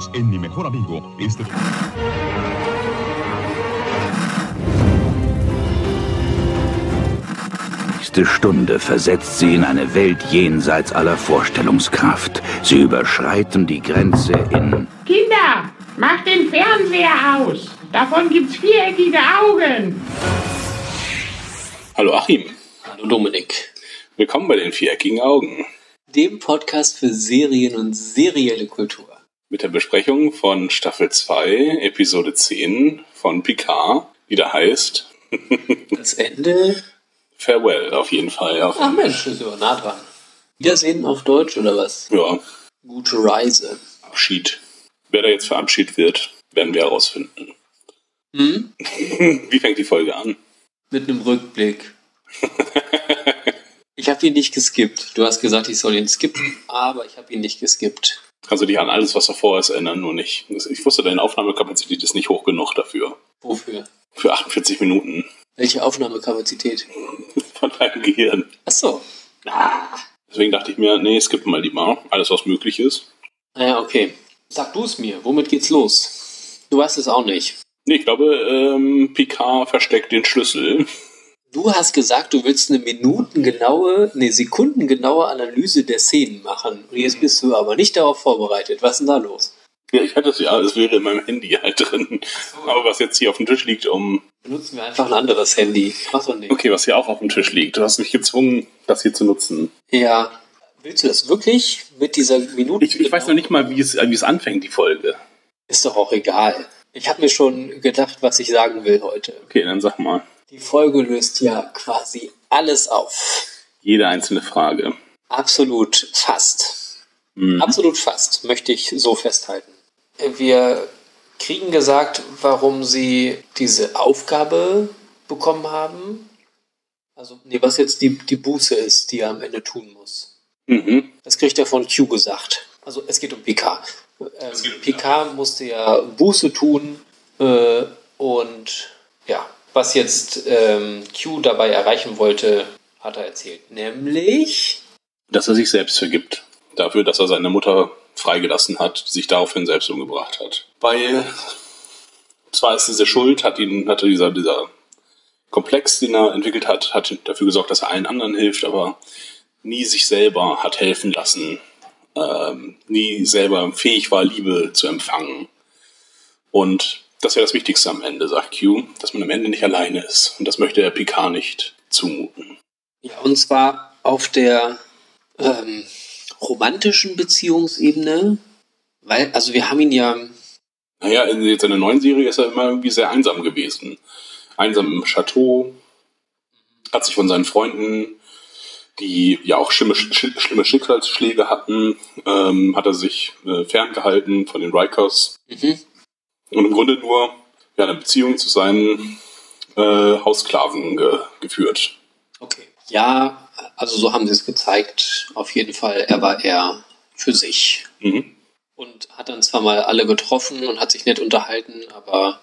Bienvenidos en Mi Mejor Amigo. Este... nächste Stunde versetzt sie in eine Welt jenseits aller Vorstellungskraft. Sie überschreiten die Grenze in... Kinder, macht den Fernseher aus. Davon gibt's viereckige Augen. Hallo Achim. Hallo Dominik. Willkommen bei den viereckigen Augen. Dem Podcast für Serien und serielle Kultur. Mit der Besprechung von Staffel 2, Episode 10 von Picard, die da heißt. Das Ende. Farewell, auf jeden Fall. Auf Ach Mensch, das ist aber nah dran. Wiedersehen auf Deutsch oder was? Ja, Gute Reise. Abschied. Wer da jetzt verabschiedet wird, werden wir herausfinden. Hm? Wie fängt die Folge an? Mit einem Rückblick. Ich habe ihn nicht geskippt. Du hast gesagt, ich soll ihn skippen, aber ich habe ihn nicht geskippt. Kannst du dich an alles, was davor ist, erinnern, nur nicht. Ich wusste, deine Aufnahmekapazität ist nicht hoch genug dafür. Wofür? Für 48 Minuten Welche Aufnahmekapazität? von deinem Gehirn. Ach so. Deswegen dachte ich mir, nee, skippen mal lieber. Alles, was möglich ist. Naja, okay. Sag du es mir. Womit geht's los? Du weißt es auch nicht. Nee, ich glaube, ähm, Picard versteckt den Schlüssel. Du hast gesagt, du willst eine minutengenaue, nee, sekundengenaue Analyse der Szenen machen. Und jetzt bist du aber nicht darauf vorbereitet. Was ist denn da los? Ja, ich hatte es ja, es wäre in meinem Handy halt drin. Aber was jetzt hier auf dem Tisch liegt, um. Benutzen wir einfach ein anderes Handy. Mach doch nicht. Okay, was hier auch auf dem Tisch liegt. Du hast mich gezwungen, das hier zu nutzen. Ja. Willst du das wirklich mit dieser Minute? Ich, ich weiß noch nicht mal, wie es, wie es anfängt, die Folge. Ist doch auch egal. Ich habe mir schon gedacht, was ich sagen will heute. Okay, dann sag mal. Die Folge löst ja quasi alles auf. Jede einzelne Frage. Absolut fast. Mhm. Absolut fast, möchte ich so festhalten. Wir kriegen gesagt, warum sie diese Aufgabe bekommen haben. Also, nee, was jetzt die, die Buße ist, die er am Ende tun muss. Mhm. Das kriegt er von Q gesagt. Also es geht um Picard. Ähm, Picard musste ja Buße tun äh, und ja, was jetzt ähm, Q dabei erreichen wollte, hat er erzählt. Nämlich, Dass er sich selbst vergibt. Dafür, dass er seine Mutter freigelassen hat, sich daraufhin selbst umgebracht hat. Weil zwar ist diese Schuld, hat ihn, hatte dieser, dieser Komplex, den er entwickelt hat, hat dafür gesorgt, dass er allen anderen hilft, aber nie sich selber hat helfen lassen, ähm, nie selber fähig war, Liebe zu empfangen. Und das wäre das Wichtigste am Ende, sagt Q, dass man am Ende nicht alleine ist. Und das möchte er Picard nicht zumuten. ja, und zwar auf der ähm, romantischen Beziehungsebene, weil, also wir haben ihn ja, Naja, in jetzt in der neuen Serie ist er immer irgendwie sehr einsam gewesen. Einsam im Chateau, hat sich von seinen Freunden, die ja auch schlimme, sch schlimme Schicksalsschläge hatten, ähm, hat er sich äh, ferngehalten von den Rikers mhm, und im Grunde nur ja, eine Beziehung zu seinen äh, Haussklaven ge geführt. okay. Ja, also so haben sie es gezeigt. Auf jeden Fall, er war eher für sich. Mhm. und hat dann zwar mal alle getroffen und hat sich nett unterhalten, aber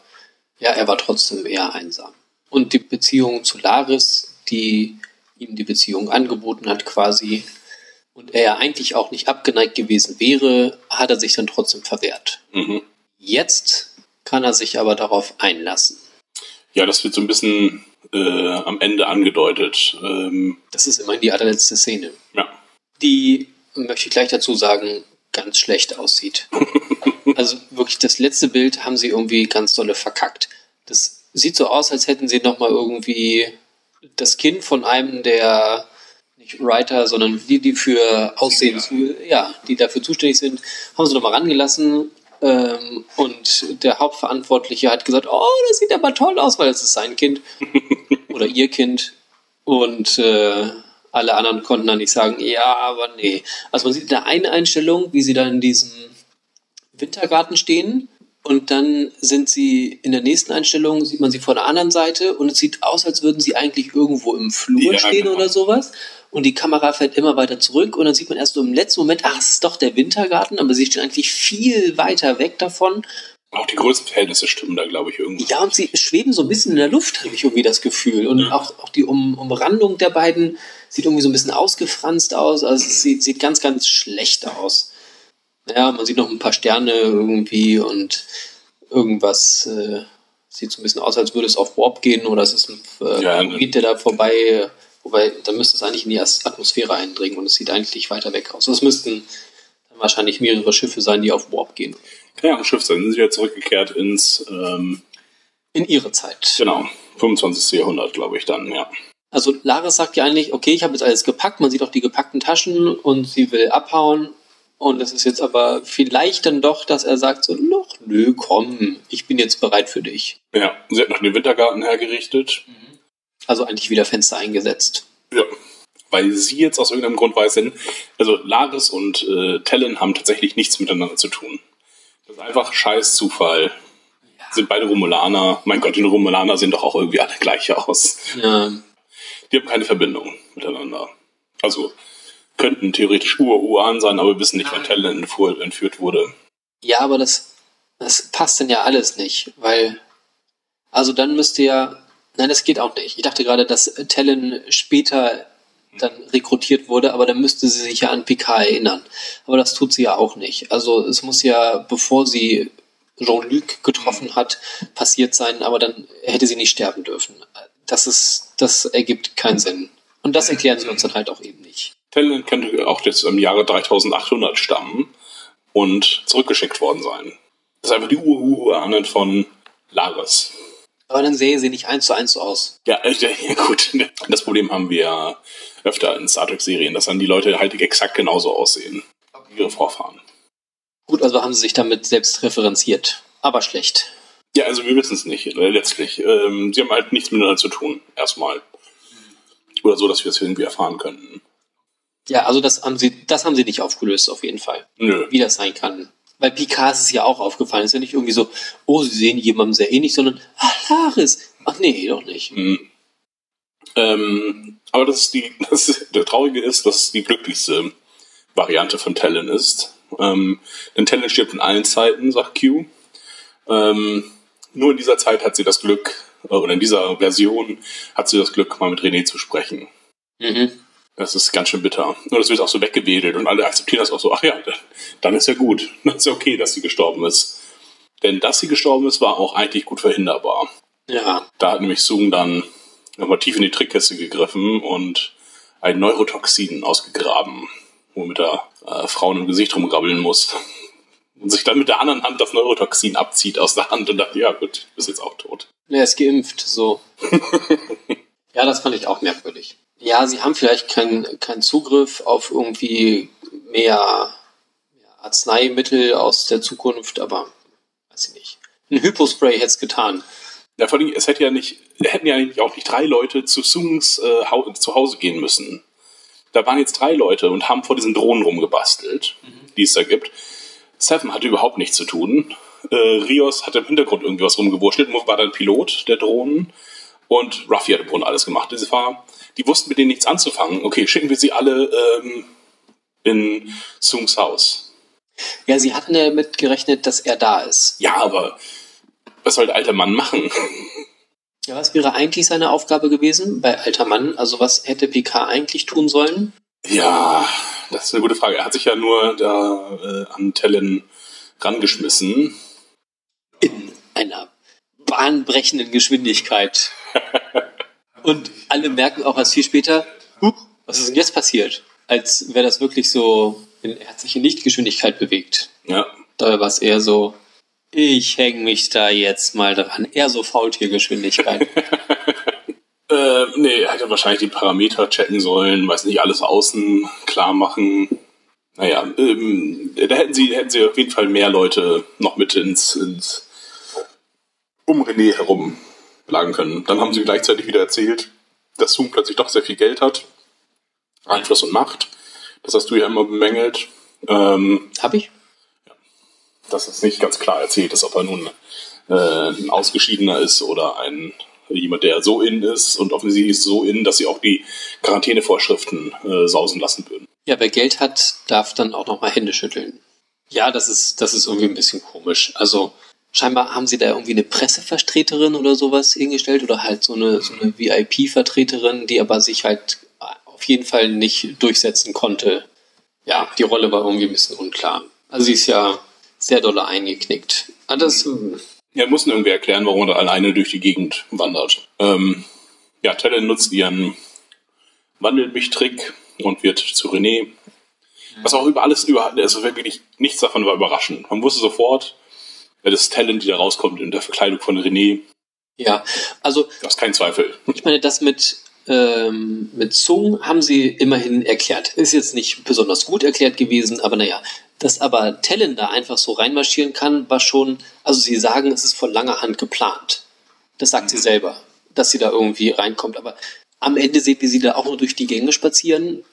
ja, er war trotzdem eher einsam. Und die Beziehung zu Laris, die ihm die Beziehung angeboten hat quasi, und er ja eigentlich auch nicht abgeneigt gewesen wäre, hat er sich dann trotzdem verwehrt. Mhm. Jetzt kann er sich aber darauf einlassen. Ja, das wird so ein bisschen äh, am Ende angedeutet. Ähm, Das ist immerhin die allerletzte Szene, ja. die, möchte ich gleich dazu sagen, ganz schlecht aussieht. Also wirklich das letzte Bild haben sie irgendwie ganz dolle verkackt. Das sieht so aus, als hätten sie nochmal irgendwie das Kind von einem der nicht Writer, sondern die, die für Aussehen zu, ja, die dafür zuständig sind, haben sie nochmal rangelassen. Ähm, und der Hauptverantwortliche hat gesagt, oh, das sieht aber toll aus, weil es ist sein Kind oder ihr Kind. Und äh, alle anderen konnten dann nicht sagen, ja, aber nee. Also man sieht in der einen Einstellung, wie sie da in diesem Wintergarten stehen und dann sind sie in der nächsten Einstellung, sieht man sie von der anderen Seite und es sieht aus, als würden sie eigentlich irgendwo im Flur Ja, stehen genau. oder sowas. Und die Kamera fällt immer weiter zurück und dann sieht man erst so im letzten Moment, ach, es ist doch der Wintergarten, aber sie stehen eigentlich viel weiter weg davon. Auch die Größenverhältnisse stimmen da, glaube ich, irgendwie. Ja, und sie schweben so ein bisschen in der Luft, habe ich irgendwie das Gefühl. Und Ja. auch, auch die um, Umrandung der beiden sieht irgendwie so ein bisschen ausgefranst aus. Also es sieht, sieht ganz, ganz schlecht aus. Ja, man sieht noch ein paar Sterne irgendwie und irgendwas äh, sieht so ein bisschen aus, als würde es auf Warp gehen oder es ist ein äh, Ja, Meteorit, der da vorbei, wobei da müsste es eigentlich in die Atmosphäre eindringen und es sieht eigentlich weiter weg aus. Es müssten dann wahrscheinlich mehrere Schiffe sein, die auf Warp gehen. Kann ja ein Schiff sein. Sind sie wieder zurückgekehrt ins, ähm, In ihre Zeit. genau, 25. Jahrhundert, glaube ich dann, ja. Also Laris sagt ja eigentlich, okay, ich habe jetzt alles gepackt, man sieht auch die gepackten Taschen und sie will abhauen. Und es ist jetzt aber vielleicht dann doch, dass er sagt so, noch, nö, komm, ich bin jetzt bereit für dich. Ja, sie hat noch den Wintergarten hergerichtet. Also eigentlich wieder Fenster eingesetzt. Ja. Weil sie jetzt aus irgendeinem Grund weiß, denn, also Laris und äh, Tellen haben tatsächlich nichts miteinander zu tun. Das ist einfach scheiß Zufall. Sind beide Romulaner. Mein Gott, die Romulaner sehen doch auch irgendwie alle gleich aus. Ja, Die haben keine Verbindung miteinander. Also könnten theoretisch Ur-Uran sein, aber wir wissen nicht, wann Tellen entführt wurde. ja aber das, das passt dann ja alles nicht, weil, also dann müsste ja, nein, das geht auch nicht. Ich dachte gerade, dass Tellen später dann rekrutiert wurde, aber dann müsste sie sich ja an Picard erinnern. Aber das tut sie ja auch nicht. Also es muss ja, bevor sie Jean-Luc getroffen hat, passiert sein, aber dann hätte sie nicht sterben dürfen. Das ist, das ergibt keinen Sinn. Und das erklären sie uns dann halt auch eben nicht. Tellen könnte auch jetzt im Jahre 3800 stammen und zurückgeschickt worden sein. Das ist einfach die Ur-Uranen von Laris. Aber dann sähe sie nicht eins zu eins so aus. Ja, äh, ja, gut. Das Problem haben wir ja öfter in Star Trek-Serien, dass dann die Leute halt exakt genauso aussehen. wie Ihre Vorfahren. Gut, also haben sie sich damit selbst referenziert. Aber schlecht. Ja, also wir wissen es nicht, äh, letztlich. Ähm, sie haben halt nichts miteinander zu tun, erstmal. Oder so, dass wir es irgendwie erfahren könnten. Ja, also das haben sie, das haben sie nicht aufgelöst, auf jeden Fall. Nö. Wie das sein kann. Bei Picard ist es ja auch aufgefallen. Es ist ja nicht irgendwie so, oh, sie sehen jemandem sehr ähnlich, sondern, ah, Laris. Ach nee, doch nicht. Mhm. Ähm, aber das ist die, das ist, der Traurige ist, dass es die glücklichste Variante von Talon ist. Ähm, denn Talon stirbt in allen Zeiten, sagt Q. Ähm, nur in dieser Zeit hat sie das Glück, äh, oder in dieser Version hat sie das Glück, mal mit René zu sprechen. Mhm. Das ist ganz schön bitter. Und das wird auch so weggewedelt und alle akzeptieren das auch so, ach ja, dann ist ja gut. Dann ist ja okay, dass sie gestorben ist. Denn dass sie gestorben ist, war auch eigentlich gut verhinderbar. Ja. Da hat nämlich Sung dann nochmal tief in die Trickkiste gegriffen und ein Neurotoxin ausgegraben, womit er äh, Frauen im Gesicht rumgrabbeln muss. Und sich dann mit der anderen Hand das Neurotoxin abzieht aus der Hand und dachte, ja gut, du bist jetzt auch tot. Er ist geimpft, so. ja, das fand ich auch merkwürdig. Ja, sie haben vielleicht keinen keinen Zugriff auf irgendwie mehr, Arzneimittel aus der Zukunft, aber weiß ich nicht. Ein Hypospray hätte es getan. Ja, vor allem, es hätte ja nicht, hätten ja eigentlich auch nicht drei Leute zu Sungs äh, zu Hause gehen müssen. Da waren jetzt drei Leute und haben vor diesen Drohnen rumgebastelt, die es da gibt. Seven hatte überhaupt nichts zu tun. Äh, Rios hat im Hintergrund irgendwie was rumgewurschtelt, war dann Pilot der Drohnen. Und Ruffy hat im Grunde alles gemacht. Das war, die wussten mit denen nichts anzufangen. Okay, schicken wir sie alle ähm, in Sungs Haus. Ja, sie hatten damit gerechnet, dass er da ist. Ja, aber was soll der alte Mann machen? Ja, was wäre eigentlich seine Aufgabe gewesen bei alter Mann? Also was hätte Picard eigentlich tun sollen? Ja, das ist eine gute Frage. Er hat sich ja nur da äh, an Tellen rangeschmissen. In einer bahnbrechenden Geschwindigkeit. Und alle merken auch erst viel später, huch, was ist denn jetzt passiert? Als wäre das wirklich so, in, er in Lichtgeschwindigkeit bewegt. Ja, Dabei war es eher so, ich hänge mich da jetzt mal dran. Eher so Faultiergeschwindigkeit. äh, nee, er hätte wahrscheinlich die Parameter checken sollen, weiß nicht, alles außen klar machen. Naja, ähm, da hätten sie, hätten sie auf jeden Fall mehr Leute noch mit ins, ins um René herum plagen können. Dann haben sie gleichzeitig wieder erzählt, dass Zoom plötzlich doch sehr viel Geld hat, Einfluss und Macht. Das hast du ja immer bemängelt. Ähm, Hab ich? dass es nicht ganz klar erzählt ist, ob er nun äh, ein Ausgeschiedener ist oder ein jemand, der so in ist und offensichtlich ist so in, dass sie auch die Quarantänevorschriften äh, sausen lassen würden. Ja, wer Geld hat, darf dann auch noch mal Hände schütteln. Ja, das ist, das ist irgendwie ein bisschen komisch. Also scheinbar haben sie da irgendwie eine Pressevertreterin oder sowas hingestellt oder halt so eine, so eine VIP-Vertreterin, die aber sich halt auf jeden Fall nicht durchsetzen konnte. Ja, die Rolle war irgendwie ein bisschen unklar. Also sie ist ja sehr dolle eingeknickt. Ah, das, Ja, mussten irgendwie erklären, warum er alleine durch die Gegend wandert. Ähm, ja, Talon nutzt ihren Wandelmilchtrick und wird zu René. Was auch über alles, über, also wirklich nichts davon war überraschend. Man wusste sofort, das Talent, die da rauskommt in der Verkleidung von René, ja, also da ist kein Zweifel. ich meine, das mit, ähm, mit Zung haben sie immerhin erklärt. Ist jetzt nicht besonders gut erklärt gewesen, aber naja. Dass aber Tellen da einfach so reinmarschieren kann, war schon, also sie sagen, es ist von langer Hand geplant. Das sagt sie selber, dass sie da irgendwie reinkommt. Aber am Ende sehen wir sie da auch nur durch die Gänge spazieren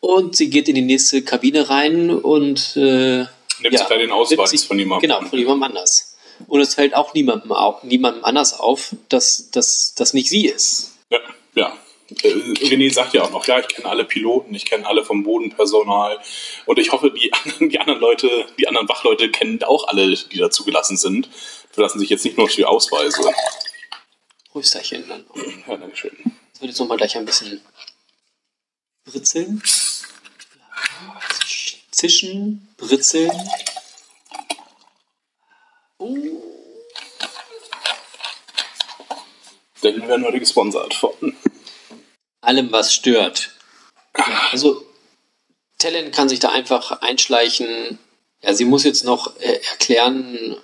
und sie geht in die nächste Kabine rein und äh, Nimmt sich da den Ausweis sich- von jemandem. Genau, von jemandem anders. Und es fällt auch niemandem, au- niemandem anders auf, dass das nicht sie ist. Ja, ja. Äh, René sagt ja auch noch, ja, ich kenne alle Piloten, ich kenne alle vom Bodenpersonal und ich hoffe, die anderen, die anderen Leute, die anderen Wachleute kennen auch alle, die da zugelassen sind. Verlassen sich jetzt nicht nur auf die Ausweise. Rösterchen dann. Ja, danke schön. Das wird jetzt nochmal gleich ein bisschen britzeln. Zischen, britzeln. Oh, Denn wir werden heute gesponsert von. allem, was stört. Ja, also, Tellen kann sich da einfach einschleichen. Ja, sie muss jetzt noch äh, erklären,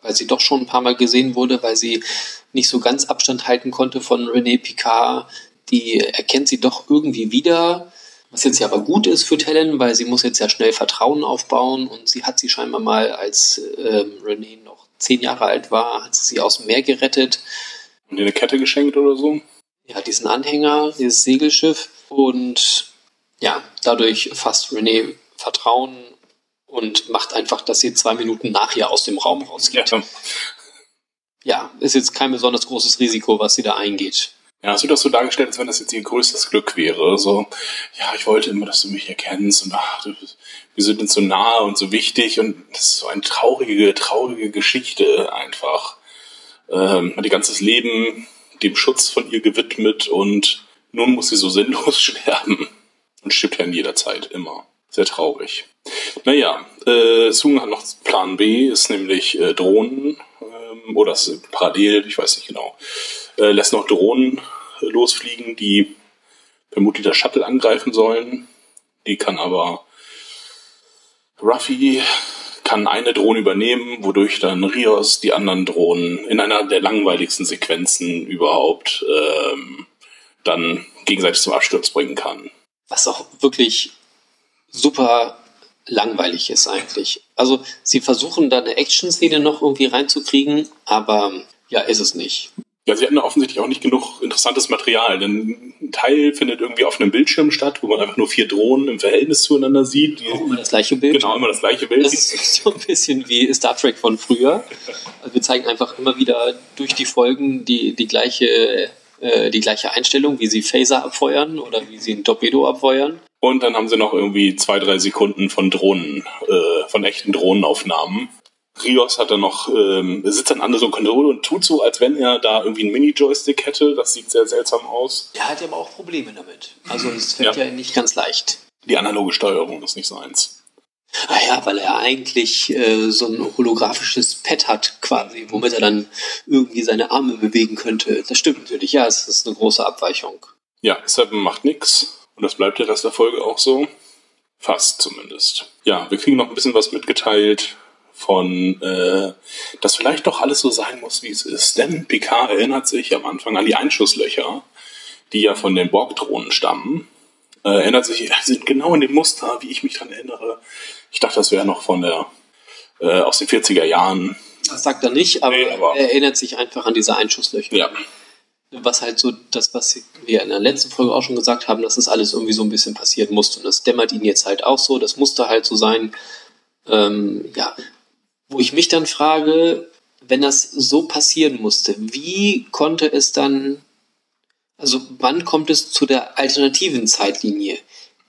weil sie doch schon ein paar Mal gesehen wurde, weil sie nicht so ganz Abstand halten konnte von René Picard. Die erkennt sie doch irgendwie wieder. Was jetzt ja aber gut ist für Tellen, weil sie muss jetzt ja schnell Vertrauen aufbauen und sie hat sie scheinbar mal, als ähm, René noch zehn Jahre alt war, hat sie sie aus dem Meer gerettet Und dir eine Kette geschenkt oder so? ja, diesen Anhänger, dieses Segelschiff und ja, dadurch fasst René Vertrauen und macht einfach, dass sie zwei Minuten nach ihr aus dem Raum rausgeht. Ja. Ja, ist jetzt kein besonders großes Risiko, was sie da eingeht. Ja, es wird auch so dargestellt, als wenn das jetzt ihr größtes Glück wäre. So, ja, ich wollte immer, dass du mich erkennst und ach, du, wir sind uns so nahe und so wichtig und das ist so eine traurige, traurige Geschichte einfach. Ähm, hat ihr ganzes Leben dem Schutz von ihr gewidmet und nun muss sie so sinnlos sterben. Und stirbt ja in jeder Zeit, immer. Sehr traurig. Naja, äh, Sung hat noch Plan B, ist nämlich äh, Drohnen, oder parallel, ich weiß nicht genau, äh, lässt noch Drohnen losfliegen, die vermutlich das Shuttle angreifen sollen. Die kann aber Ruffy kann eine Drohne übernehmen, wodurch dann Rios die anderen Drohnen in einer der langweiligsten Sequenzen überhaupt ähm, dann gegenseitig zum Absturz bringen kann. Was auch wirklich super langweilig ist eigentlich. Also sie versuchen da eine Action-Szene noch irgendwie reinzukriegen, aber ja, ist es nicht. Ja, sie hatten offensichtlich auch nicht genug interessantes Material, denn ein Teil findet irgendwie auf einem Bildschirm statt, wo man einfach nur vier Drohnen im Verhältnis zueinander sieht. Die, Immer das gleiche Bild. genau, immer das gleiche Bild. Das ist so ein bisschen wie Star Trek von früher. Also wir zeigen einfach immer wieder durch die Folgen die, die, gleiche, äh, die gleiche Einstellung, wie sie Phaser abfeuern oder wie sie ein Torpedo abfeuern. Und dann haben sie noch irgendwie zwei, drei Sekunden von Drohnen, äh, von echten Drohnenaufnahmen. Rios hat dann noch, ähm, sitzt dann an so Konsole und tut so, als wenn er da irgendwie einen Mini-Joystick hätte. Das sieht sehr seltsam aus. Der hat ja aber auch Probleme damit. Also es fällt ja. Ja. nicht ganz leicht. Die analoge Steuerung ist nicht seins. Ah ja, weil er eigentlich äh, so ein holographisches Pad hat quasi, womit er dann irgendwie seine Arme bewegen könnte. Das stimmt natürlich, ja, es ist eine große Abweichung. Ja, Seven macht nix. Und das bleibt der Rest der Folge auch so. Fast zumindest. Ja, wir kriegen noch ein bisschen was mitgeteilt von, äh, dass vielleicht doch alles so sein muss, wie es ist. Denn Picard erinnert sich am Anfang an die Einschusslöcher, die ja von den Borg-Drohnen stammen. Äh, erinnert sich, sind genau in dem Muster, wie ich mich dran erinnere. Ich dachte, das wäre noch von der, äh, aus den 40er Jahren. Das sagt er nicht, aber, Nee, aber- er erinnert sich einfach an diese Einschusslöcher. Ja, was halt so das, was wir in der letzten Folge auch schon gesagt haben, dass das alles irgendwie so ein bisschen passieren musste. Und das dämmert ihn jetzt halt auch so. Das musste halt so sein. Ähm, ja, wo ich mich dann frage, wenn das so passieren musste, wie konnte es dann, also wann kommt es zu der alternativen Zeitlinie,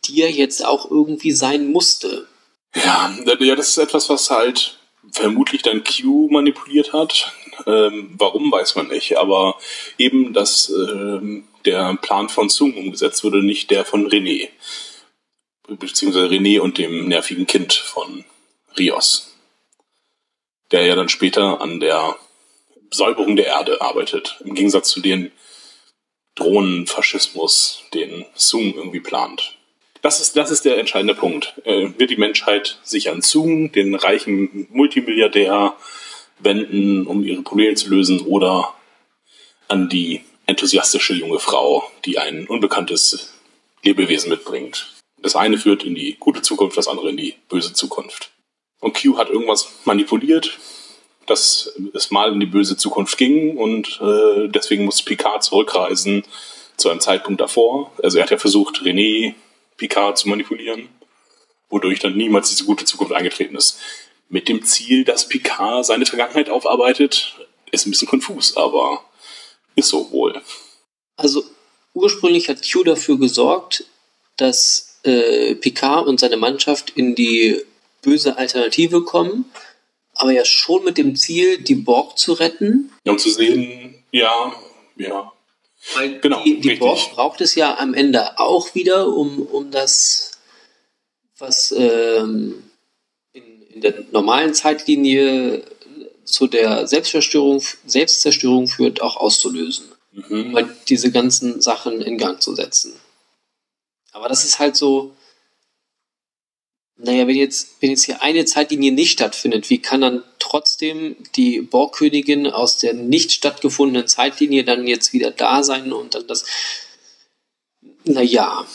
die ja jetzt auch irgendwie sein musste? Ja, ja, das ist etwas, was halt vermutlich dann Q manipuliert hat. Ähm, warum weiß man nicht, aber eben, dass ähm, der Plan von Sung umgesetzt wurde, nicht der von René. Beziehungsweise René und dem nervigen Kind von Rios, der ja dann später an der Säuberung der Erde arbeitet, im Gegensatz zu den Drohnenfaschismus, den Sung irgendwie plant. Das ist, das ist der entscheidende Punkt. Äh, wird die Menschheit sich an Sung, den reichen Multimilliardär, wenden, um ihre Probleme zu lösen, oder an die enthusiastische junge Frau, die ein unbekanntes Lebewesen mitbringt. Das eine führt in die gute Zukunft, das andere in die böse Zukunft. Und Q hat irgendwas manipuliert, dass es mal in die böse Zukunft ging und äh, deswegen muss Picard zurückreisen zu einem Zeitpunkt davor. Also er hat ja versucht, René Picard zu manipulieren, wodurch dann niemals diese gute Zukunft eingetreten ist. Mit dem Ziel, dass Picard seine Vergangenheit aufarbeitet, ist ein bisschen konfus, aber ist so wohl. Also ursprünglich hat Q dafür gesorgt, dass äh, Picard und seine Mannschaft in die böse Alternative kommen, aber ja schon mit dem Ziel, die Borg zu retten. Ja, um zu sehen, ja, ja. Weil Genau, die, die. Borg braucht es ja am Ende auch wieder, um, um das, was ähm, in, der normalen Zeitlinie zu der Selbstzerstörung, Selbstzerstörung führt, auch auszulösen. Mhm. Um halt diese ganzen Sachen in Gang zu setzen. Aber das ist halt so, naja, wenn jetzt, wenn jetzt hier eine Zeitlinie nicht stattfindet, wie kann dann trotzdem die Borgkönigin aus der nicht stattgefundenen Zeitlinie dann jetzt wieder da sein und dann das, naja,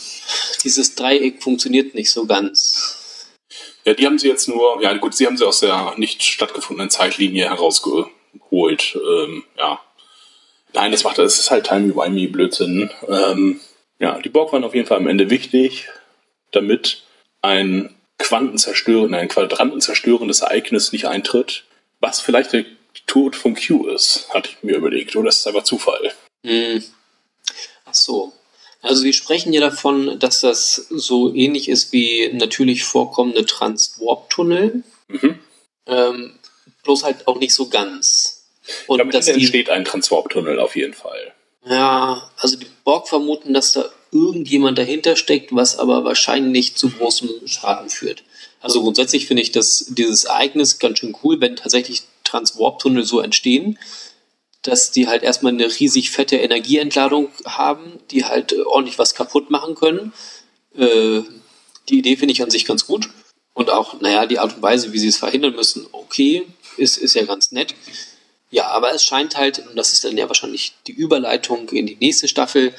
dieses Dreieck funktioniert nicht so ganz. Ja, die haben sie jetzt nur, ja gut, sie haben sie aus der nicht stattgefundenen Zeitlinie herausgeholt. Ähm, ja. Nein, das macht das ist halt timey-wimey Blödsinn. Ähm, ja, die Borg waren auf jeden Fall am Ende wichtig, damit ein quantenzerstörendes, ein quadrantenzerstörendes Ereignis nicht eintritt, was vielleicht der Tod von Q ist, hatte ich mir überlegt. Oder ist es einfach Zufall? Hm. Ach so. Also wir sprechen ja davon, dass das so ähnlich ist wie natürlich vorkommende Transwarp-Tunnel. Mhm. Ähm, bloß halt auch nicht so ganz. Und Damit dass die, entsteht ein Transwarp-Tunnel auf jeden Fall. ja, also die Borg vermuten, dass da irgendjemand dahinter steckt, was aber wahrscheinlich zu großem Schaden führt. Also grundsätzlich finde ich das, dieses Ereignis ganz schön cool, wenn tatsächlich Transwarp-Tunnel so entstehen, dass die halt erstmal eine riesig fette Energieentladung haben, die halt äh, ordentlich was kaputt machen können. Äh, die Idee finde ich an sich ganz gut. Und auch, naja, die Art und Weise, wie sie es verhindern müssen, okay, ist, ist ja ganz nett. Ja, aber es scheint halt, und das ist dann ja wahrscheinlich die Überleitung in die nächste Staffel,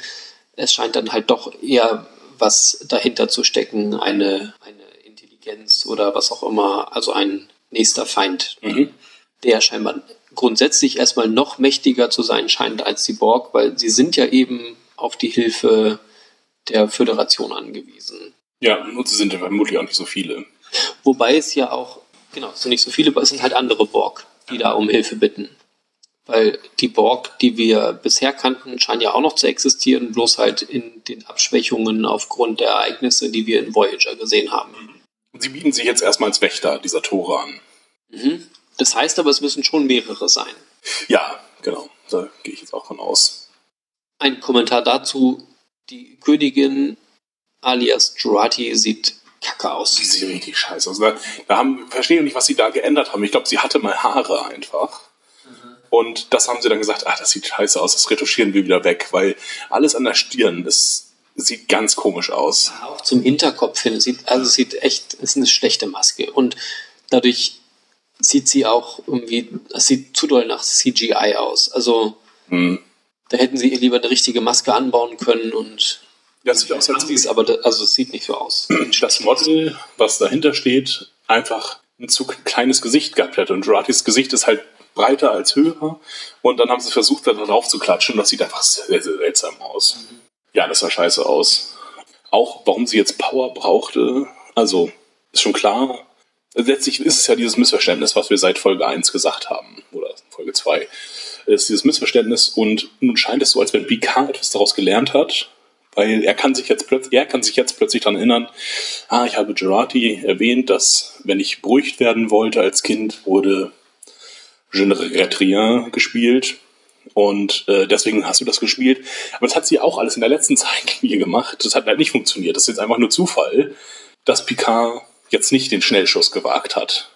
es scheint dann halt doch eher was dahinter zu stecken, eine, eine Intelligenz oder was auch immer, also ein nächster Feind, Mhm. der scheinbar grundsätzlich erstmal noch mächtiger zu sein scheint als die Borg, weil sie sind ja eben auf die Hilfe der Föderation angewiesen. Ja, und sie sind ja vermutlich auch nicht so viele. Wobei es ja auch, genau, es sind nicht so viele, aber es sind halt andere Borg, die da um Hilfe bitten. Weil die Borg, die wir bisher kannten, scheinen ja auch noch zu existieren, bloß halt in den Abschwächungen aufgrund der Ereignisse, die wir in Voyager gesehen haben. Und sie bieten sich jetzt erstmal als Wächter dieser Tore an. Mhm. Das heißt aber, es müssen schon mehrere sein. Ja, genau. Da gehe ich jetzt auch von aus. Ein Kommentar dazu, die Königin alias Jurati sieht kacke aus. Sie sieht richtig scheiße aus. Da, da haben, verstehe ich nicht, was sie da geändert haben. Ich glaube, sie hatte mal Haare einfach. Und das haben sie dann gesagt, ach, das sieht scheiße aus, das retuschieren wir wieder weg, weil alles an der Stirn, das sieht ganz komisch aus. Auch zum Hinterkopf hin. Sieht, also es sieht echt, es ist eine schlechte Maske. Und dadurch sieht sie auch irgendwie, es sieht zu doll nach CGI aus. Also Hm. da hätten sie ihr lieber eine richtige Maske anbauen können und Das sieht aus, als sie es, aber da, also es sieht nicht so aus. das Model, was dahinter steht, einfach ein zu kleines Gesicht gehabt hätte. Und Juratis Gesicht ist halt breiter als höher. Und dann haben sie versucht, da drauf zu klatschen. Das sieht einfach sehr, sehr seltsam aus. Ja, das sah scheiße aus. Auch warum sie jetzt Power brauchte, also ist schon klar. Letztlich ist es ja dieses Missverständnis, was wir seit Folge 1 gesagt haben. Oder Folge 2. Es ist dieses Missverständnis und nun scheint es so, als wenn Picard etwas daraus gelernt hat, weil er kann sich jetzt plötzlich, er kann sich jetzt plötzlich daran erinnern, ah, ich habe Gerati erwähnt, dass wenn ich beruhigt werden wollte als Kind, wurde Je ne gespielt. Und äh, deswegen hast du das gespielt. Aber das hat sie auch alles in der letzten Zeitlinie gemacht. Das hat halt nicht funktioniert. Das ist jetzt einfach nur Zufall, dass Picard jetzt nicht den Schnellschuss gewagt hat.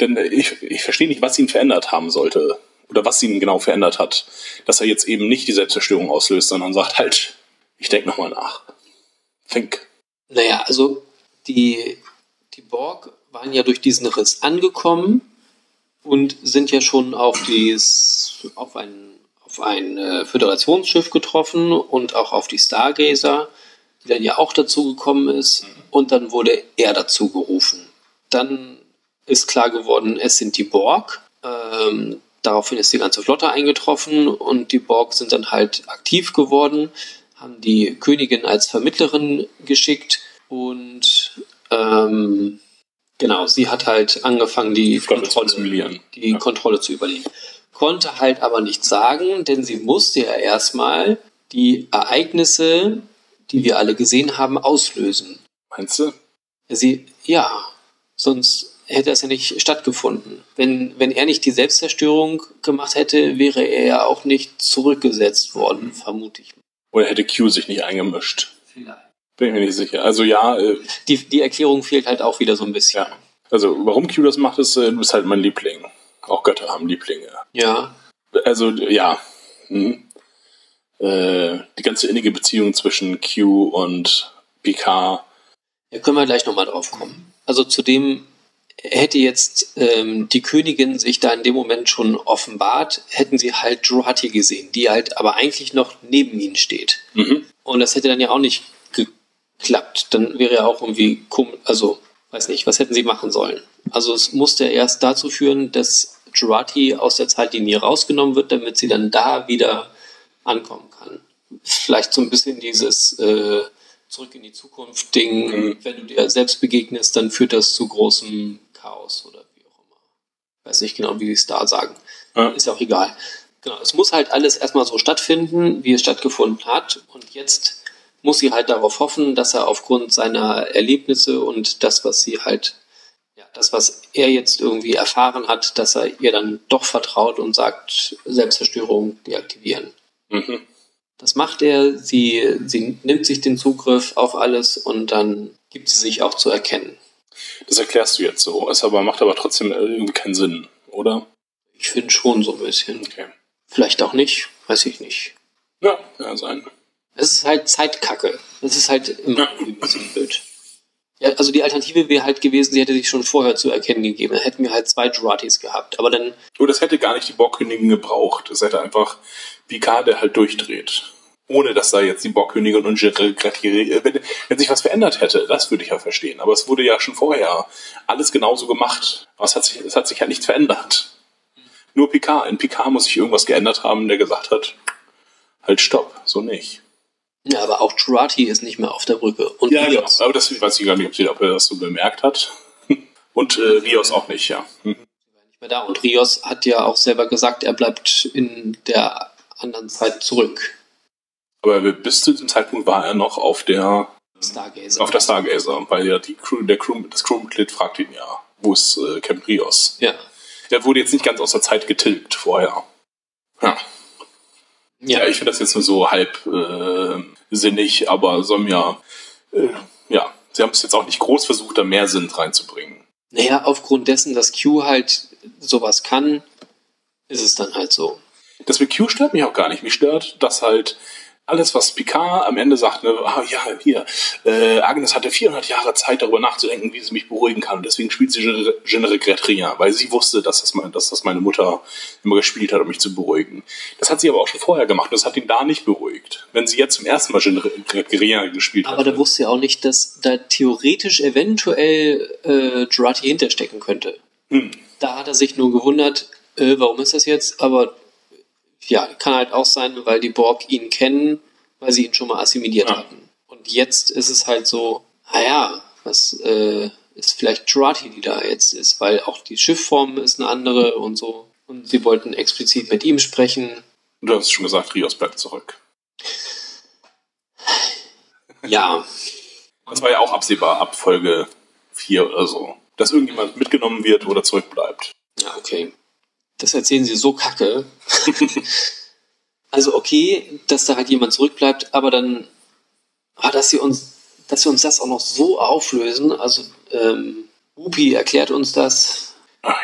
Denn ich, ich verstehe nicht, was ihn verändert haben sollte. Oder was ihn genau verändert hat. Dass er jetzt eben nicht die Selbstzerstörung auslöst, sondern sagt halt, ich denke nochmal nach. Think. Naja, also die, die Borg waren ja durch diesen Riss angekommen und sind ja schon auf, dies, auf ein, auf ein äh, Föderationsschiff getroffen und auch auf die Stargazer, die dann ja auch dazu gekommen ist. Und dann wurde er dazu gerufen. Dann ist klar geworden, es sind die Borg. Ähm, daraufhin ist die ganze Flotte eingetroffen und die Borg sind dann halt aktiv geworden, haben die Königin als Vermittlerin geschickt und ähm, genau, sie hat halt angefangen, die, zu Kontrolle, assimilieren. die Ja. Kontrolle zu übernehmen. Konnte halt aber nichts sagen, denn sie musste ja erstmal die Ereignisse, die wir alle gesehen haben, auslösen. Meinst du? Sie, ja, sonst hätte es ja nicht stattgefunden. Wenn, wenn er nicht die Selbstzerstörung gemacht hätte, wäre er ja auch nicht zurückgesetzt worden, vermute ich. Oder hätte Q sich nicht eingemischt? Bin ich mir nicht sicher. Also ja, äh, Die, die Erklärung fehlt halt auch wieder so ein bisschen. ja. Also warum Q das macht, ist, äh, du bist halt mein Liebling. Auch Götter haben Lieblinge. Ja, Also ja. Hm. Äh, die ganze innige Beziehung zwischen Q und Picard. da können wir gleich nochmal drauf kommen. Also zudem hätte jetzt ähm, die Königin sich da in dem Moment schon offenbart, hätten sie halt Jurati gesehen, die halt aber eigentlich noch neben ihnen steht. Mhm. Und das hätte dann ja auch nicht geklappt. Dann wäre ja auch irgendwie komisch, also weiß nicht, was hätten sie machen sollen? Also es musste erst dazu führen, dass Jurati aus der Zeitlinie rausgenommen wird, damit sie dann da wieder ankommen kann. Vielleicht so ein bisschen dieses äh, Zurück in die Zukunft Ding, Mhm. wenn du dir selbst begegnest, dann führt das zu großem Chaos oder wie auch immer. Weiß nicht genau, wie sie es da sagen. Ja. Ist ja auch egal. Genau, es muss halt alles erstmal so stattfinden, wie es stattgefunden hat. Und jetzt muss sie halt darauf hoffen, dass er aufgrund seiner Erlebnisse und das, was sie halt, ja, das, was er jetzt irgendwie erfahren hat, dass er ihr dann doch vertraut und sagt, Selbstzerstörung deaktivieren. Mhm. Das macht er, sie, sie nimmt sich den Zugriff auf alles und dann gibt sie sich auch zu erkennen. Das erklärst du jetzt so. Es aber macht aber trotzdem irgendwie keinen Sinn, oder? Ich finde schon so ein bisschen. Okay. Vielleicht auch nicht, weiß ich nicht. Ja, ja, sein. Es ist halt Zeitkacke. Das ist halt immer ein bisschen blöd. Ja, also die Alternative wäre halt gewesen, sie hätte sich schon vorher zu erkennen gegeben. Dann hätten wir halt zwei Juratis gehabt. Aber dann, Nur das hätte gar nicht die Borgkönigin gebraucht. Es hätte einfach Picard, der halt durchdreht. Ohne dass da jetzt die Borgkönigin und Gerard wenn, wenn sich was verändert hätte, das würde ich ja verstehen. Aber es wurde ja schon vorher alles genauso gemacht. Aber es hat sich, es hat sich halt nichts verändert. Nur Picard. In Picard muss sich irgendwas geändert haben, der gesagt hat, halt stopp, so nicht. Ja, aber auch Jurati ist nicht mehr auf der Brücke. Und Rios. Aber das weiß ich gar nicht, ob, sie, ob er das so bemerkt hat. Und äh, Rios auch nicht, ja. Hm. nicht mehr da. Und Rios hat ja auch selber gesagt, er bleibt in der anderen Zeit zurück. Aber bis zu diesem Zeitpunkt war er noch auf der Stargazer. auf der Stargazer, weil ja die Crew, der Crew, das Crewmitglied fragt ihn ja, wo ist äh, Captain Rios? ja. Der wurde jetzt nicht ganz aus der Zeit getilgt vorher. Ja, Ja, ja ich finde das jetzt nur so halb äh, sinnig, aber soll mir äh, ja, sie haben es jetzt auch nicht groß versucht, da mehr Sinn reinzubringen. naja, aufgrund dessen, dass Q halt sowas kann, ist es dann halt so. Das mit Q stört mich auch gar nicht. Mich stört, dass halt alles, was Picard am Ende sagt, ne, ah, ja, hier, äh, Agnes hatte 400 Jahre Zeit, darüber nachzudenken, wie sie mich beruhigen kann. Und deswegen spielt sie regrette rien, weil sie wusste, dass das, mein, dass das meine Mutter immer gespielt hat, um mich zu beruhigen. Das hat sie aber auch schon vorher gemacht und das hat ihn da nicht beruhigt. Wenn sie jetzt zum ersten Mal Je regrette rien gespielt Aber hat. da wusste ja auch nicht, dass da theoretisch eventuell äh, Jurati hinterstecken könnte. Hm. Da hat er sich nur gewundert, äh, warum ist das jetzt? Aber ja, kann halt auch sein, weil die Borg ihn kennen, weil sie ihn schon mal assimiliert Ja. hatten. Und jetzt ist es halt so, naja, was äh, ist vielleicht Jurati, die da jetzt ist, weil auch die Schiffform ist eine andere und so. Und sie wollten explizit mit ihm sprechen. Du hast schon gesagt, Rios bleibt zurück. Ja, Das war ja auch absehbar ab Folge 4 oder so. Dass irgendjemand mitgenommen wird oder zurückbleibt. Ja, okay. Das erzählen sie so kacke. also okay, dass da halt jemand zurückbleibt, aber dann, ah, dass sie uns, dass sie uns das auch noch so auflösen. Also ähm, Upi erklärt uns das.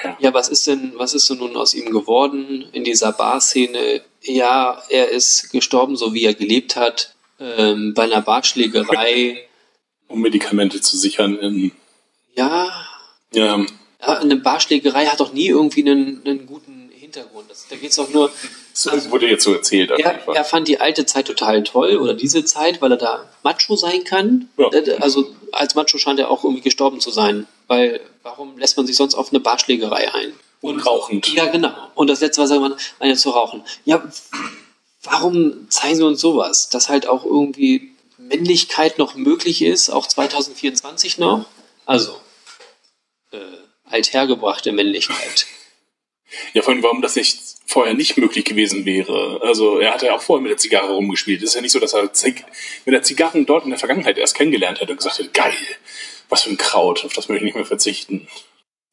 Ja. Ja, was ist denn, was ist denn nun aus ihm geworden in dieser Bar-Szene? Ja, er ist gestorben, so wie er gelebt hat, ähm, bei einer Barschlägerei. Um Medikamente zu sichern in, ja, ja, eine Barschlägerei hat doch nie irgendwie einen, einen guten Hintergrund. Das, da geht's doch nur, das wurde jetzt so erzählt. er, er fand die alte Zeit total toll oder diese Zeit, weil er da Macho sein kann. Ja. Äh, Also als Macho scheint er auch irgendwie gestorben zu sein, weil warum lässt man sich sonst auf eine Barschlägerei ein? Und rauchend. Ja, genau. Und das letzte, was er man eine zu rauchen. Ja, warum zeigen sie uns sowas? Dass halt auch irgendwie Männlichkeit noch möglich ist, auch 2024 noch. Also äh, althergebrachte Männlichkeit. Ja, vor allem, warum das nicht vorher nicht möglich gewesen wäre. Also er hat ja auch vorher mit der Zigarre rumgespielt. Es ist ja nicht so, dass er mit der Zigarren dort in der Vergangenheit erst kennengelernt hätte und gesagt hätte, geil, was für ein Kraut, auf das möchte ich nicht mehr verzichten.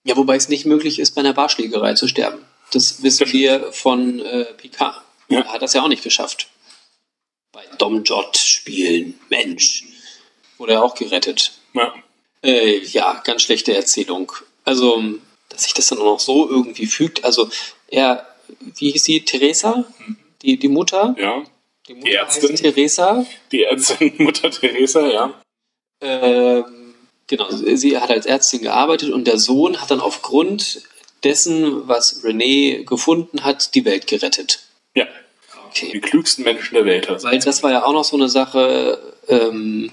Ja, wobei es nicht möglich ist, bei einer Barschlägerei zu sterben. Das wissen Das wir von äh, Picard. Ja. Er hat das ja auch nicht geschafft. Bei Dom Jot spielen, Mensch. Wurde er auch gerettet. Ja. Äh, ja, ganz schlechte Erzählung. Also, dass sich das dann auch noch so irgendwie fügt. Also, er, wie hieß sie, Teresa? Die, die Mutter? ja. Die Die Mutter heißt Ärztin. Teresa. Die Ärztin Mutter Teresa, ja. Ähm, genau, sie hat als Ärztin gearbeitet und der Sohn hat dann aufgrund dessen, was René gefunden hat, die Welt gerettet. Ja. Die Okay. klügsten Menschen der Welt. Also. Weil das war ja auch noch so eine Sache, ähm,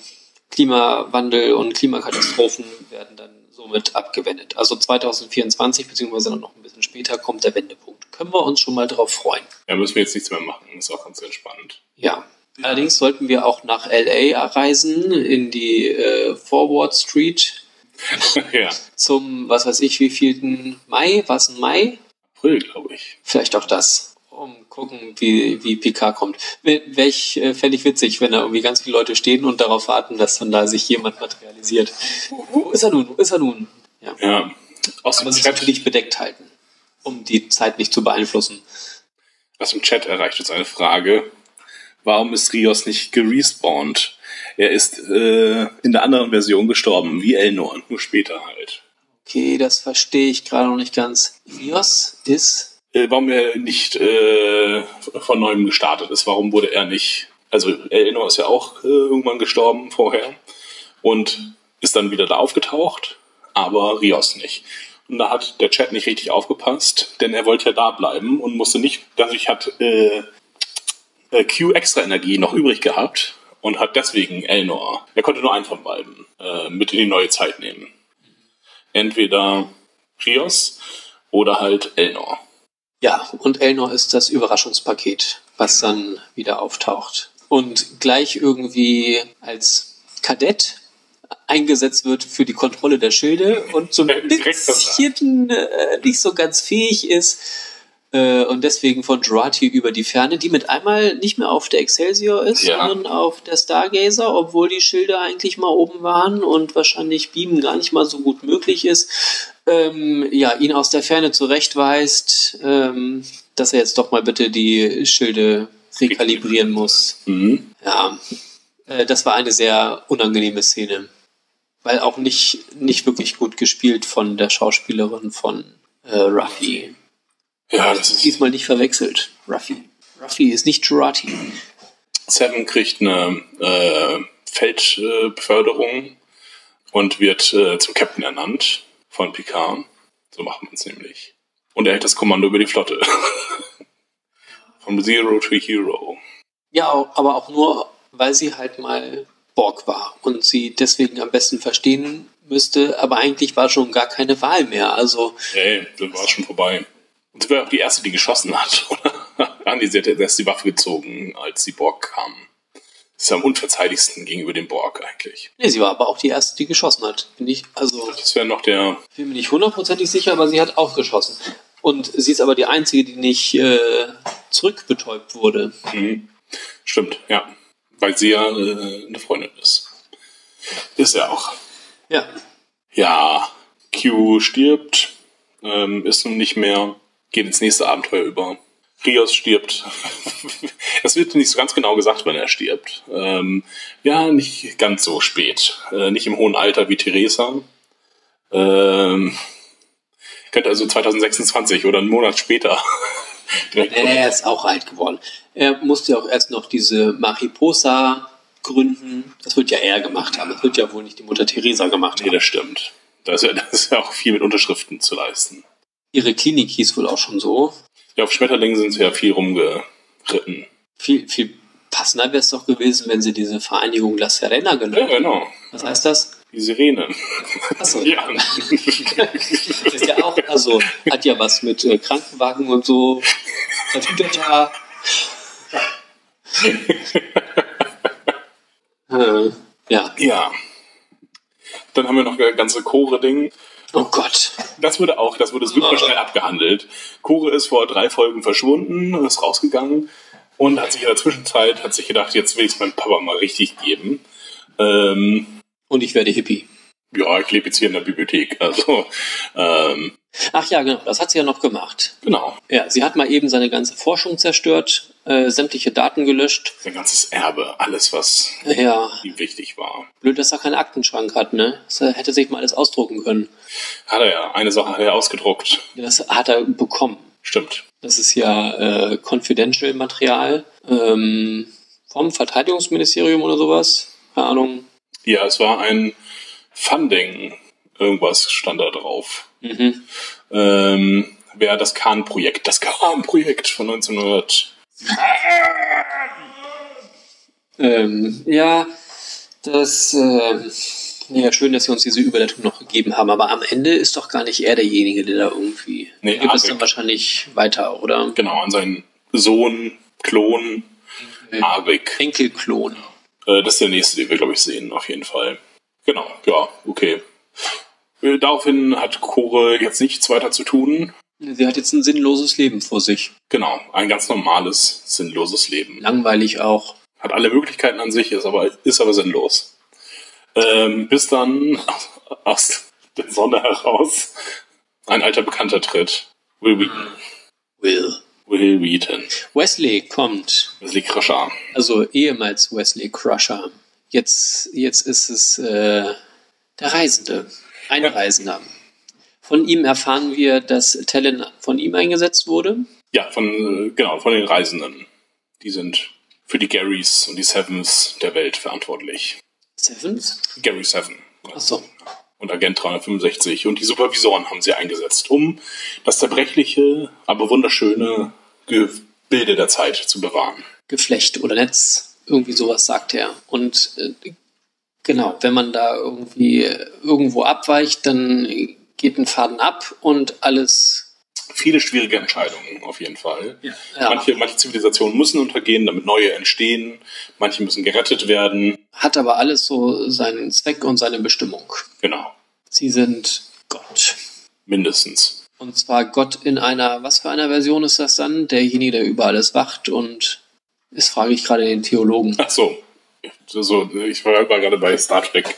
Klimawandel und Klimakatastrophen werden dann somit abgewendet. Also 2024, beziehungsweise dann noch ein bisschen später, kommt der Wendepunkt. Können wir uns schon mal drauf freuen. Ja, müssen wir jetzt nichts mehr machen. Ist auch ganz entspannt. Ja. Allerdings sollten wir auch nach LA reisen, in die äh, Forward Street, ja. zum, was weiß ich, wievielten Mai, was ein Mai? April, glaube ich. Vielleicht auch das, gucken, wie, wie Picard kommt. Welch äh, fände ich witzig, wenn da irgendwie ganz viele Leute stehen und darauf warten, dass dann da sich jemand materialisiert. Wo ist er nun? Wo ist er nun? Ja. Ja. Aus Aber sich natürlich bedeckt halten, um die Zeit nicht zu beeinflussen. aus dem Chat erreicht uns eine Frage. Warum ist Rios nicht gerespawnt? Er ist äh, in der anderen Version gestorben, wie Elnor, nur später halt. Okay, das verstehe ich gerade noch nicht ganz. Rios ist Äh, warum er nicht äh, von neuem gestartet ist, warum wurde er nicht... Also Elnor ist ja auch äh, irgendwann gestorben vorher und ist dann wieder da aufgetaucht, aber Rios nicht. Und da hat der Chat nicht richtig aufgepasst, denn er wollte ja da bleiben und musste nicht, dadurch hat äh, äh, Q extra Energie noch übrig gehabt und hat deswegen Elnor, er konnte nur einen von beiden, äh, mit in die neue Zeit nehmen. Entweder Rios oder halt Elnor. Ja, und Elnor ist das Überraschungspaket, was dann wieder auftaucht. Und gleich irgendwie als Kadett eingesetzt wird für die Kontrolle der Schilde und so ein bisschen äh, nicht so ganz fähig ist. Äh, und deswegen von Jurati über die Ferne, die mit einmal nicht mehr auf der Excelsior ist, Ja. sondern auf der Stargazer, obwohl die Schilde eigentlich mal oben waren und wahrscheinlich Beamen gar nicht mal so gut möglich ist ähm, ja, ihn aus der Ferne zurechtweist, ähm, dass er jetzt doch mal bitte die Schilde rekalibrieren muss. Mhm. Ja, äh, das war eine sehr unangenehme Szene, weil auch nicht, nicht wirklich gut gespielt von der Schauspielerin von äh, Ruffy. Ja, das ist Diesmal nicht verwechselt. Ruffy. Ruffy ist nicht Jurati. Seven kriegt eine äh, Feldbeförderung und wird äh, zum Captain ernannt von Picard. So macht man es nämlich. Und er hält das Kommando über die Flotte. Von Zero to Hero. Ja, aber auch nur, weil sie halt mal Borg war und sie deswegen am besten verstehen müsste, aber eigentlich war schon gar keine Wahl mehr. Also, Hey, das war schon vorbei. Und sie war auch die erste, die geschossen hat, oder? Nee, sie hat erst die Waffe gezogen, als die Borg kamen. Ist am unverteidigsten gegenüber dem Borg eigentlich. nee, sie war aber auch die erste, die geschossen hat. Bin ich, also, Das wäre noch der. bin mir nicht hundertprozentig sicher, aber sie hat auch geschossen. Und sie ist aber die einzige, die nicht äh, zurückbetäubt wurde. Mhm. Stimmt, ja. Weil sie ja äh, eine Freundin ist. Ist er auch. Ja. Ja, Q stirbt, ähm, ist nun nicht mehr, geht ins nächste Abenteuer über. Rios stirbt. es wird nicht so ganz genau gesagt, wann er stirbt. Ähm, ja, nicht ganz so spät. Äh, nicht im hohen Alter wie Theresa. Ähm, Könnte also 2026 oder einen Monat später direkt Er ist auch alt geworden. Er musste ja auch erst noch diese Mariposa gründen. Das wird ja er gemacht haben. Das wird ja wohl nicht die Mutter Teresa gemacht Nee, haben. das stimmt. Da ist, ja, das ist ja auch viel mit Unterschriften zu leisten. Ihre Klinik hieß wohl auch schon so. Ja, auf Schmetterlingen sind sie ja viel rumgeritten. Viel, viel passender wäre es doch gewesen, wenn sie diese Vereinigung La Serena Ja, genommen genau. Was heißt das? Die Sirenen. Achso. Ja. Das ist ja auch, also hat ja was mit äh, Krankenwagen und so. Tatütata. äh, ja. ja. Dann haben wir noch ganze Chore-Ding. Oh Gott. Das wurde auch, das wurde super schnell abgehandelt. Chore ist vor drei Folgen verschwunden, ist rausgegangen und hat sich in der Zwischenzeit, hat sich gedacht, jetzt will ich es meinem Papa mal richtig geben. Ähm, Und ich werde Hippie. ja, ich lebe jetzt hier in der Bibliothek. Also, ähm, Ach ja, genau, das hat sie ja noch gemacht. genau. Ja, sie hat mal eben seine ganze Forschung zerstört, äh, sämtliche Daten gelöscht. Sein ganzes Erbe, alles, was Ja, ihm wichtig war. blöd, dass er keinen Aktenschrank hat, ne? Das hätte sich mal alles ausdrucken können. Hat er ja. Eine Sache hat er ausgedruckt. Das hat er bekommen. Stimmt. Das ist ja äh, Confidential Material ähm, vom Verteidigungsministerium oder sowas. Keine Ahnung. Ja, es war ein Funding. Irgendwas stand da drauf. Mhm. Ähm, wäre das Kahn-Projekt. Das Kahn-Projekt von 1900. Ähm, ja, das äh, ja schön, dass Sie uns diese Überleitung noch gegeben haben, aber am Ende ist doch gar nicht er derjenige, der da irgendwie. Nee, gibt es dann wahrscheinlich weiter, oder? Genau, an seinen Sohn, Klon, Arvik. Enkelklon. Äh, das ist der nächste, den wir, glaube ich, sehen, auf jeden Fall. Genau, ja, okay. Äh, Daraufhin hat Kore jetzt nichts weiter zu tun. Sie hat jetzt ein sinnloses Leben vor sich. Genau, ein ganz normales, sinnloses Leben. Langweilig auch. Hat alle Möglichkeiten an sich, ist aber, ist aber sinnlos. Ähm, bis dann aus, der Sonne heraus ein alter Bekannter tritt. Will Wheaton. Will. Will Wheaton. Wesley kommt. Wesley Crusher. Also ehemals Wesley Crusher. Jetzt, jetzt ist es äh, der Reisende. Ein Ja. Reisender. Von ihm erfahren wir, dass Talon von ihm eingesetzt wurde. Ja, von, äh, genau, von den Reisenden. Die sind für die Garys und die Sevens der Welt verantwortlich. Sevens? Gary Seven. Achso. und Agent 365 und die Supervisoren haben sie eingesetzt, um das zerbrechliche, aber wunderschöne Gebilde der Zeit zu bewahren. Geflecht oder Netz. Irgendwie sowas sagt er. Und äh, genau, wenn man da irgendwie irgendwo abweicht, dann geht ein Faden ab und alles. Viele schwierige Entscheidungen auf jeden Fall. Ja. Manche, manche Zivilisationen müssen untergehen, damit neue entstehen. Manche müssen gerettet werden. Hat aber alles so seinen Zweck und seine Bestimmung. Genau, Sie sind Gott. mindestens. Und zwar Gott in einer, was für einer Version ist das dann? Derjenige, der über alles wacht und das frage ich gerade den Theologen. Ach so. So, ich war gerade bei Star Trek.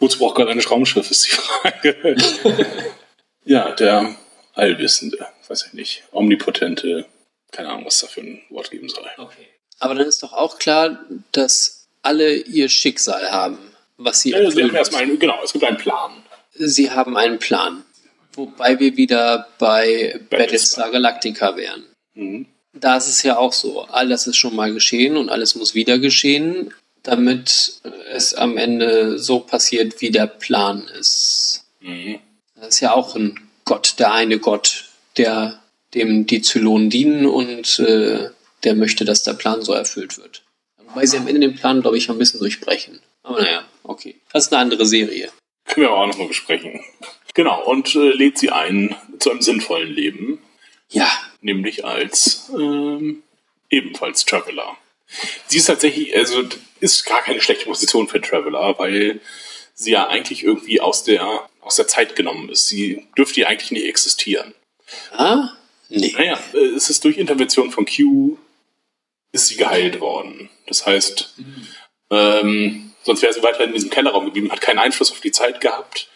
Wozu braucht gerade ein Raumschiff, ist die Frage. ja, der Allwissende, weiß ich nicht, omnipotente, keine Ahnung, was da für ein Wort geben soll. Okay. Aber dann ist doch auch klar, dass alle ihr Schicksal haben, was sie Ja, sie haben erstmal einen, genau, es gibt einen Plan. Sie haben einen Plan. Wobei wir wieder bei Battlestar Galactica wären. Mhm. Da ist es ja auch so. Alles ist schon mal geschehen und alles muss wieder geschehen, damit es am Ende so passiert, wie der Plan ist. Mhm. Das ist ja auch ein Gott, der eine Gott, der dem die Zylonen dienen und äh, der möchte, dass der Plan so erfüllt wird. Wobei sie am Ende den Plan, glaube ich, ein bisschen durchbrechen. Aber naja, okay. Das ist eine andere Serie. Können wir aber auch nochmal besprechen. Genau, und äh, lädt sie ein zu einem sinnvollen Leben, Ja, nämlich als ähm, ebenfalls Traveler. Sie ist tatsächlich, also ist gar keine schlechte Position für Traveler, weil sie ja eigentlich irgendwie aus der, aus der Zeit genommen ist. Sie dürfte ja eigentlich nicht existieren. Ah? Nee. Naja, äh, es ist durch Intervention von Q ist sie geheilt worden. Das heißt, ähm, sonst wäre sie weiter in diesem Kellerraum geblieben, hat keinen Einfluss auf die Zeit gehabt.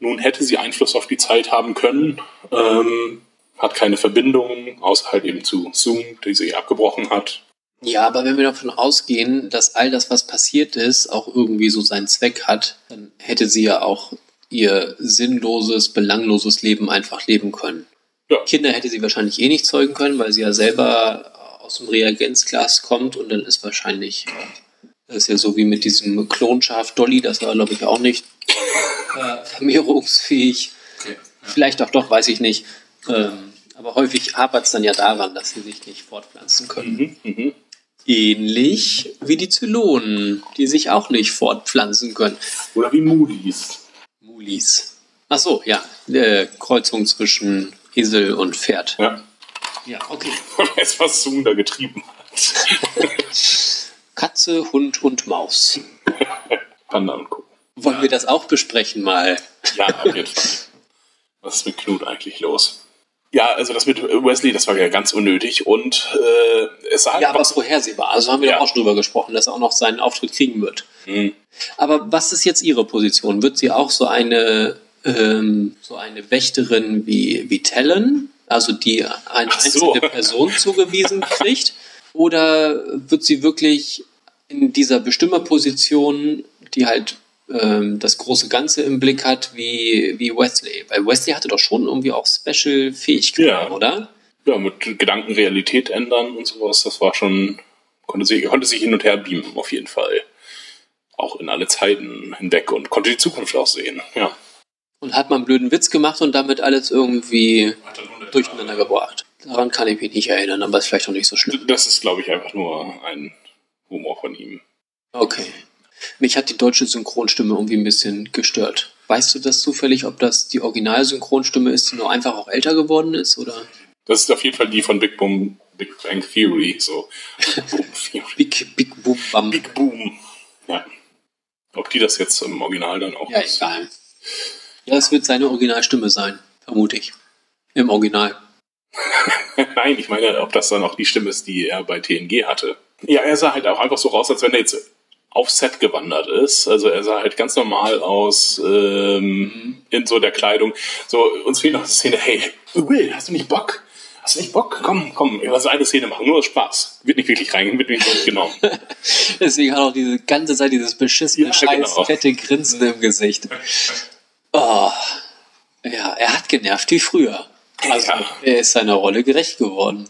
Nun hätte sie Einfluss auf die Zeit haben können, ähm, hat keine Verbindung, außer halt eben zu Zoom, die sie abgebrochen hat. Ja, aber wenn wir davon ausgehen, dass all das, was passiert ist, auch irgendwie so seinen Zweck hat, dann hätte sie ja auch ihr sinnloses, belangloses Leben einfach leben können. Ja. Kinder hätte sie wahrscheinlich eh nicht zeugen können, weil sie ja selber aus dem Reagenzglas kommt und dann ist wahrscheinlich, das ist ja so wie mit diesem Klonschaf Dolly, das war glaube ich auch nicht äh, vermehrungsfähig. Vielleicht auch doch, weiß ich nicht. Ähm, aber häufig hapert es dann ja daran, dass sie sich nicht fortpflanzen können. Mhm, mhm. Ähnlich wie die Zylonen, die sich auch nicht fortpflanzen können. Oder wie Moody's. Mulis. Ach so, ja. Äh, Kreuzung zwischen Esel und Pferd. Ja. Ja, okay. Weiß, was Zoom da getrieben hat. Katze, Hund und Maus. Panda und Co. Wollen wir das auch besprechen mal? Ja, auf jeden Fall. Was ist mit Knut eigentlich los? Ja, also das mit Wesley, das war ja ganz unnötig und äh, es sah Ja, aber einfach vorhersehbar. Also haben wir Ja. doch auch schon drüber gesprochen, dass er auch noch seinen Auftritt kriegen wird. Mhm. Aber was ist jetzt Ihre Position? Wird sie auch so eine, ähm, so eine Wächterin wie, wie Talon, also die eine so. einzelne Person zugewiesen kriegt? Oder wird sie wirklich in dieser Bestimmerposition, die halt ähm, das große Ganze im Blick hat, wie, wie Wesley? Weil Wesley hatte doch schon irgendwie auch Special-Fähigkeiten, Ja. oder? ja, mit Gedanken Realität ändern und sowas, das war schon, konnte sich, konnte sich hin und her beamen, auf jeden Fall. Auch in alle Zeiten hinweg und konnte die Zukunft auch sehen. Ja. Und hat mal einen blöden Witz gemacht und damit alles irgendwie durcheinander gebracht. Daran kann ich mich nicht erinnern, aber ist vielleicht auch nicht so schlimm. Das ist, glaube ich, einfach nur ein Humor von ihm. Okay. Mich hat die deutsche Synchronstimme irgendwie ein bisschen gestört. Weißt du das zufällig, ob das die Original-Synchronstimme ist, die nur einfach auch älter geworden ist? Oder Das ist auf jeden Fall die von Big Boom, Big Bang Theory, so. Boom Theory. Big, Big Boom Bam? Big Boom. Ja. Ob die das jetzt im Original dann auch Ja, ist. egal. Ja, es wird seine Originalstimme sein, vermute ich. Im Original. Nein, ich meine, ob das dann auch die Stimme ist, die er bei TNG hatte. Ja, er sah halt auch einfach so raus, als wenn er jetzt auf Set gewandert ist. Also er sah halt ganz normal aus ähm, in so der Kleidung. So, uns fehlt noch eine Szene, hey, Will, hast du nicht Bock? Hast du nicht Bock? Komm, komm, lass eine Szene machen, nur Spaß. Wird nicht wirklich rein, wird nicht wirklich genommen. Deswegen hat auch diese ganze Zeit dieses beschissene, Ja, scheiß, genau. fette Grinsen im Gesicht. Oh. Ja, er hat genervt wie früher. Also, Ja. er ist seiner Rolle gerecht geworden.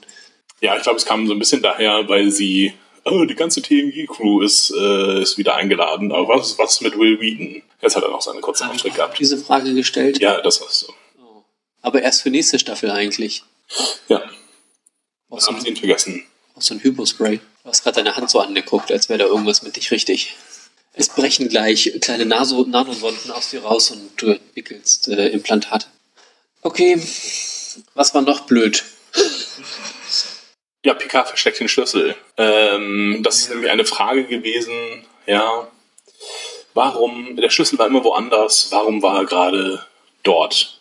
Ja, ich glaube, es kam so ein bisschen daher, weil sie, oh, die ganze TNG-Crew ist, äh, ist wieder eingeladen. Aber was, was mit Will Wheaton? Jetzt hat er noch seine kurzen Auftritt gehabt. Diese Frage gestellt. Ja, das war's so. Aber erst für nächste Staffel eigentlich. Ja, so haben sie ihn vergessen. aus so einem Hypospray. Du hast gerade deine Hand so angeguckt, als wäre da irgendwas mit dich richtig. Es brechen gleich kleine Naso Nanosonden aus dir raus und du entwickelst äh, Implantate. Okay, was war noch blöd? Ja, Picard versteckt den Schlüssel. Ähm, das ist irgendwie eine Frage gewesen, ja. Warum, der Schlüssel war immer woanders, warum war er gerade dort?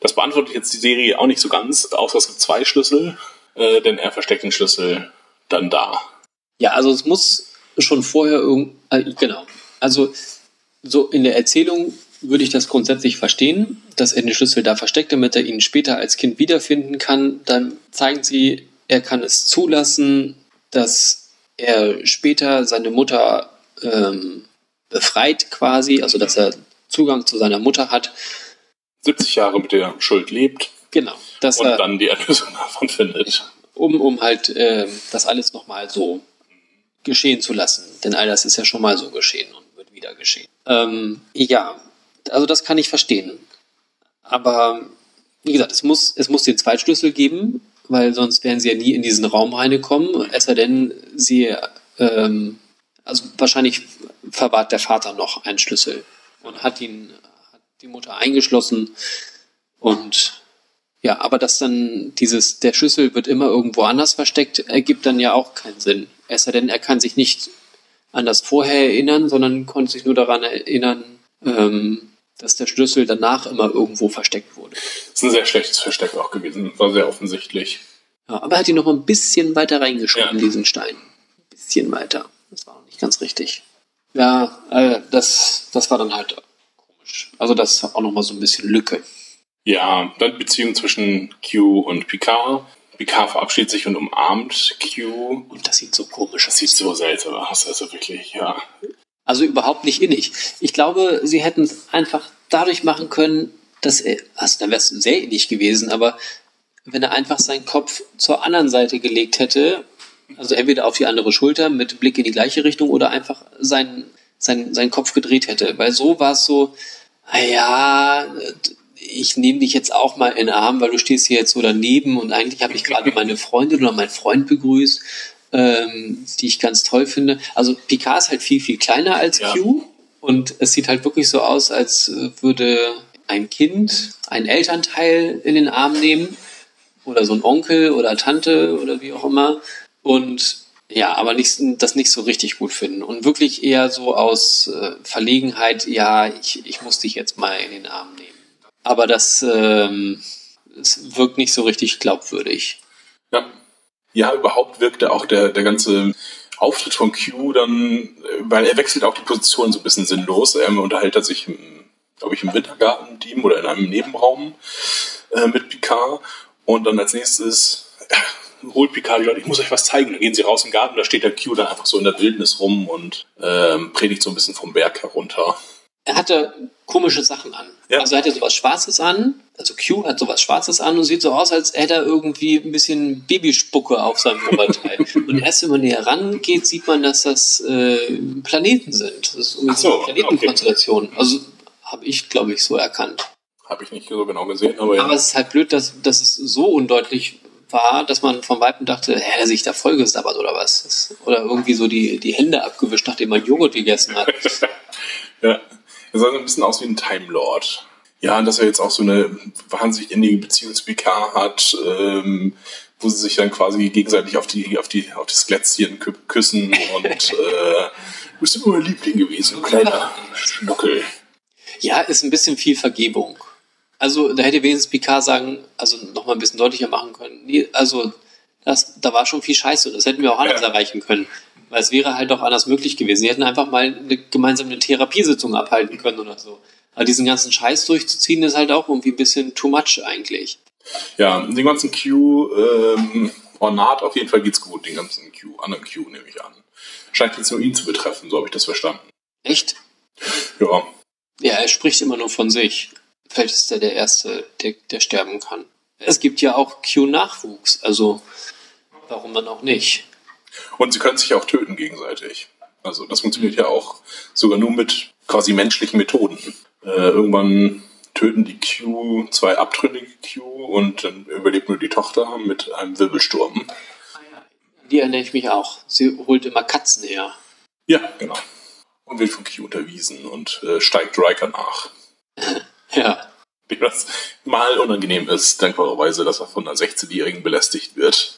Das beantwortet jetzt die Serie auch nicht so ganz, außer es gibt zwei Schlüssel, äh, denn er versteckt den Schlüssel dann da. Ja, also es muss schon vorher irgend, äh, genau. Also so in der Erzählung würde ich das grundsätzlich verstehen, dass er den Schlüssel da versteckt, damit er ihn später als Kind wiederfinden kann. Dann zeigen sie, er kann es zulassen, dass er später seine Mutter ähm, befreit quasi, also dass er Zugang zu seiner Mutter hat. 70 Jahre mit der Schuld lebt Genau, dass und er dann die Erlösung davon findet. um, um halt ähm, das alles nochmal so geschehen zu lassen. Denn all das ist ja schon mal so geschehen und wird wieder geschehen. Ähm, ja, also das kann ich verstehen. Aber wie gesagt, es muss, es muss den Zweitschlüssel geben, weil sonst wären sie ja nie in diesen Raum reingekommen. Es sei denn, sie, ähm, also wahrscheinlich verwahrt der Vater noch einen Schlüssel und hat ihn, hat die Mutter eingeschlossen und ja, aber dass dann dieses, der Schlüssel wird immer irgendwo anders versteckt, ergibt dann ja auch keinen Sinn. Es sei denn, er kann sich nicht an das vorher erinnern, sondern konnte sich nur daran erinnern, ähm, dass der Schlüssel danach immer irgendwo versteckt wurde. Das ist ein sehr schlechtes Versteck auch gewesen, war sehr offensichtlich. Ja, aber er hat ihn noch mal ein bisschen weiter reingeschoben, Ja. diesen Stein. Ein bisschen weiter. Das war noch nicht ganz richtig. Ja, äh, das, das war dann halt komisch. Also das war auch noch mal so ein bisschen Lücke. Ja, dann Beziehung zwischen Q und Picard. Picard verabschiedet sich und umarmt Q. Und das sieht so komisch Das aus. sieht so seltsam aus, also wirklich, ja. Also überhaupt nicht innig. Ich glaube, sie hätten es einfach dadurch machen können, dass er, also dann wäre es sehr innig gewesen, aber wenn er einfach seinen Kopf zur anderen Seite gelegt hätte, also entweder auf die andere Schulter mit Blick in die gleiche Richtung oder einfach seinen, seinen, seinen Kopf gedreht hätte. Weil so war es so, ja, ich nehme dich jetzt auch mal in den Arm, weil du stehst hier jetzt so daneben und eigentlich habe ich gerade meine Freundin oder meinen Freund begrüßt ähm, die ich ganz toll finde. Also Picard ist halt viel, viel kleiner als Ja. Q und es sieht halt wirklich so aus, als würde ein Kind ein Elternteil in den Arm nehmen oder so ein Onkel oder Tante oder wie auch immer und ja, aber nicht, das nicht so richtig gut finden und wirklich eher so aus äh, Verlegenheit, ja, ich, ich muss dich jetzt mal in den Arm nehmen. Aber das ähm, es wirkt nicht so richtig glaubwürdig. Ja. Ja, überhaupt wirkte auch der, der ganze Auftritt von Q dann, äh, weil er wechselt auch die Position so ein bisschen sinnlos. Er unterhält sich, im, glaube ich, im Wintergarten-Team oder in einem Nebenraum äh, mit Picard. Und dann als nächstes äh, holt Picard die Leute, ich muss euch was zeigen. Dann gehen sie raus im Garten, da steht der Q dann einfach so in der Wildnis rum und ähm, predigt so ein bisschen vom Berg herunter. Er hatte komische Sachen an. Ja. Also er hatte sowas Schwarzes an, also Q hat sowas Schwarzes an und sieht so aus, als hätte er irgendwie ein bisschen Babyspucke auf seinem Oberteil. und erst wenn man näher rangeht, sieht man, dass das äh, Planeten sind. Das ist irgendwie so, eine Planetenkonstellation. Also habe ich, glaube ich, so erkannt. Habe ich nicht so genau gesehen, aber ja. Aber es ist halt blöd, dass, dass es so undeutlich war, dass man vom Weitem dachte, hä, hat er sich da vollgesabbert oder was? Oder irgendwie so die, die Hände abgewischt, nachdem man Joghurt gegessen hat. Ja, er sah so ein bisschen aus wie ein Time Lord. Ja, und dass er jetzt auch so eine wahnsinnig innige Beziehung zu Picard hat, ähm, wo sie sich dann quasi gegenseitig auf die auf die auf das Glätzchen kü küssen und äh, du bist immer mein Liebling gewesen, du kleiner Schnuckel. Ja, ist ein bisschen viel Vergebung. Also da hätte wenigstens Picard sagen, also nochmal ein bisschen deutlicher machen können. Also das, da war schon viel Scheiße das hätten wir auch anders Ja. erreichen können. Weil es wäre halt auch anders möglich gewesen. Sie hätten einfach mal eine gemeinsame Therapiesitzung abhalten können oder so. Aber diesen ganzen Scheiß durchzuziehen, ist halt auch irgendwie ein bisschen too much eigentlich. Ja, den ganzen Q ähm, Ornat auf jeden Fall geht's gut, den ganzen Q, anderen Q nehme ich an. Scheint jetzt nur ihn zu betreffen, so habe ich das verstanden. Echt? Ja, Ja, er spricht immer nur von sich. Vielleicht ist er der Erste, der, der sterben kann. Es gibt ja auch Q-Nachwuchs, also warum dann auch nicht? Und sie können sich auch töten gegenseitig. Also das funktioniert ja auch sogar nur mit quasi menschlichen Methoden. Äh, irgendwann töten die Q zwei abtrünnige Q und dann überlebt nur die Tochter mit einem Wirbelsturm. Die erinnere ich mich auch. Sie holt immer Katzen her. Ja, genau. Und wird von Q unterwiesen und äh, steigt Riker nach. Ja. Dem das mal unangenehm ist, dankbarerweise, dass er von einer 16-Jährigen belästigt wird.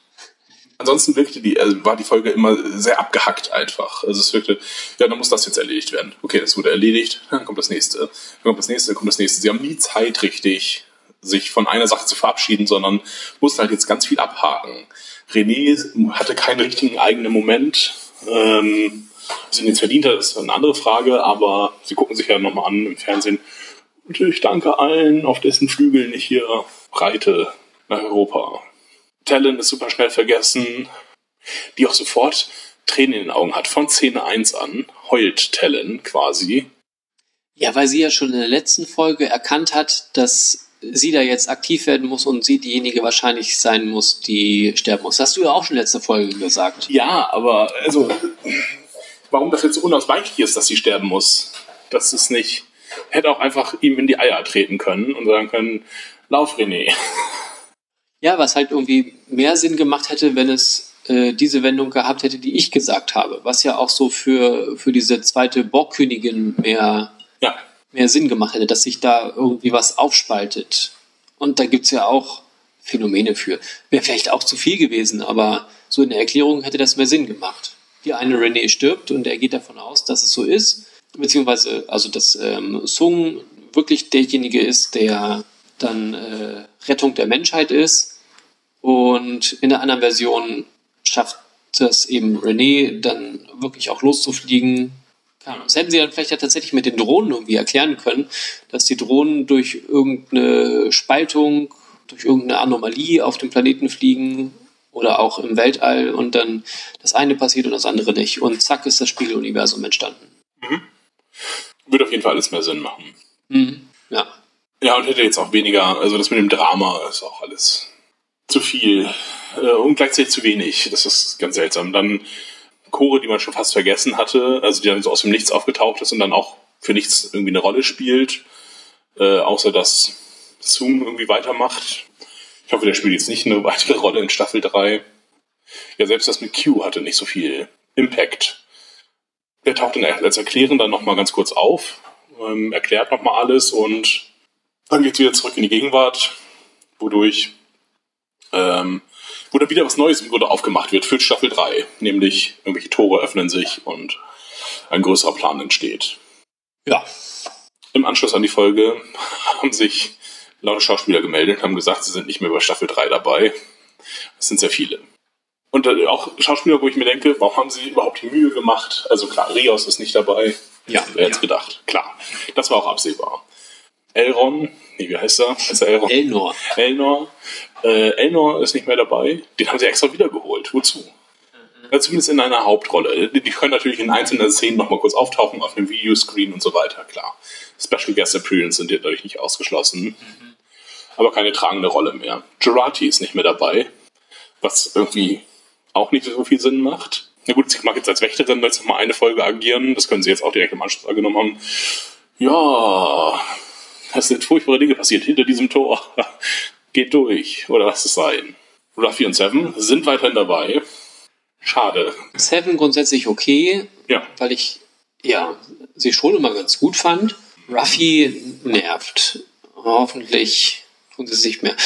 Ansonsten wirkte die, äh, war die Folge immer sehr abgehackt einfach. Also es wirkte, ja, dann muss das jetzt erledigt werden. Okay, das wurde erledigt, dann kommt das nächste. Dann kommt das nächste, dann kommt das nächste. Sie haben nie Zeit richtig, sich von einer Sache zu verabschieden, sondern mussten halt jetzt ganz viel abhaken. René hatte keinen richtigen eigenen Moment. Ähm, ihn jetzt verdient hat, ist eine andere Frage, aber sie gucken sich ja nochmal an im Fernsehen. Und ich danke allen, auf dessen Flügeln ich hier reite nach Europa. Talon ist super schnell vergessen, die auch sofort Tränen in den Augen hat. Von Szene 1 an heult Talon quasi. Ja, weil sie ja schon in der letzten Folge erkannt hat, dass sie da jetzt aktiv werden muss und sie diejenige wahrscheinlich sein muss, die sterben muss. Das hast du ja auch schon letzte Folge gesagt. Ja, aber also, warum das jetzt so unausweichlich ist, dass sie sterben muss, das ist nicht. Hätte auch einfach ihm in die Eier treten können und sagen können, lauf René. Ja, was halt irgendwie mehr Sinn gemacht hätte, wenn es äh, diese Wendung gehabt hätte, die ich gesagt habe. Was ja auch so für, für diese zweite Borgkönigin mehr, Ja, mehr Sinn gemacht hätte, dass sich da irgendwie was aufspaltet. Und da gibt's ja auch Phänomene für. Wäre vielleicht auch zu viel gewesen, aber so in der Erklärung hätte das mehr Sinn gemacht. Die eine René stirbt und er geht davon aus, dass es so ist, beziehungsweise also dass ähm, Sung wirklich derjenige ist, der dann äh, Rettung der Menschheit ist. Und in der anderen Version schafft es eben René dann wirklich auch loszufliegen. Das hätten sie dann vielleicht ja tatsächlich mit den Drohnen irgendwie erklären können, dass die Drohnen durch irgendeine Spaltung, durch irgendeine Anomalie auf dem Planeten fliegen oder auch im Weltall und dann das eine passiert und das andere nicht. Und zack ist das Spiegeluniversum entstanden. Würde auf jeden Fall alles mehr Sinn machen. Mhm. Ja. Ja, und hätte jetzt auch weniger, also das mit dem Drama ist auch alles zu viel äh, und gleichzeitig zu wenig. Das ist ganz seltsam. Dann Chore, die man schon fast vergessen hatte, also die dann so aus dem Nichts aufgetaucht ist und dann auch für nichts irgendwie eine Rolle spielt, äh, außer dass Zoom irgendwie weitermacht. Ich hoffe, der spielt jetzt nicht eine weitere Rolle in Staffel 3. Ja, selbst das mit Q hatte nicht so viel Impact. Der taucht dann als Erklären dann nochmal ganz kurz auf, ähm, erklärt nochmal alles und dann geht's wieder zurück in die Gegenwart, wodurch ähm, wo dann wieder was Neues im Grunde aufgemacht wird für Staffel 3. Nämlich irgendwelche Tore öffnen sich und ein größerer Plan entsteht. Ja. Im Anschluss an die Folge haben sich lauter Schauspieler gemeldet und haben gesagt, sie sind nicht mehr bei Staffel 3 dabei. Das sind sehr viele. Und äh, auch Schauspieler, wo ich mir denke, warum haben sie überhaupt die Mühe gemacht? Also klar, Rios ist nicht dabei. Ja. Wer hätte gedacht? Klar. Das war auch absehbar. Elron, nee, wie heißt er? Heißt er Elron? Elnor. Elnor. Äh, Elnor ist nicht mehr dabei. Den haben sie extra wiedergeholt. Wozu? Ja, zumindest in einer Hauptrolle. Die die können natürlich in einzelnen Szenen nochmal kurz auftauchen auf dem Videoscreen und so weiter, klar. Special Guest Appearance sind dadurch nicht ausgeschlossen. Aber keine tragende Rolle mehr. Gerati ist nicht mehr dabei, was irgendwie auch nicht so viel Sinn macht. Na gut, sie mag jetzt als Wächterin jetzt nochmal eine Folge agieren. Das können sie jetzt auch direkt im Anschluss angenommen haben. Ja, es sind furchtbare Dinge passiert hinter diesem Tor. Geht durch. Oder was es sein. Ruffy und Seven sind weiterhin dabei. Schade. Seven grundsätzlich okay, Ja. weil ich ja sie schon immer ganz gut fand. Ruffy nervt. Hoffentlich tun sie es nicht mehr.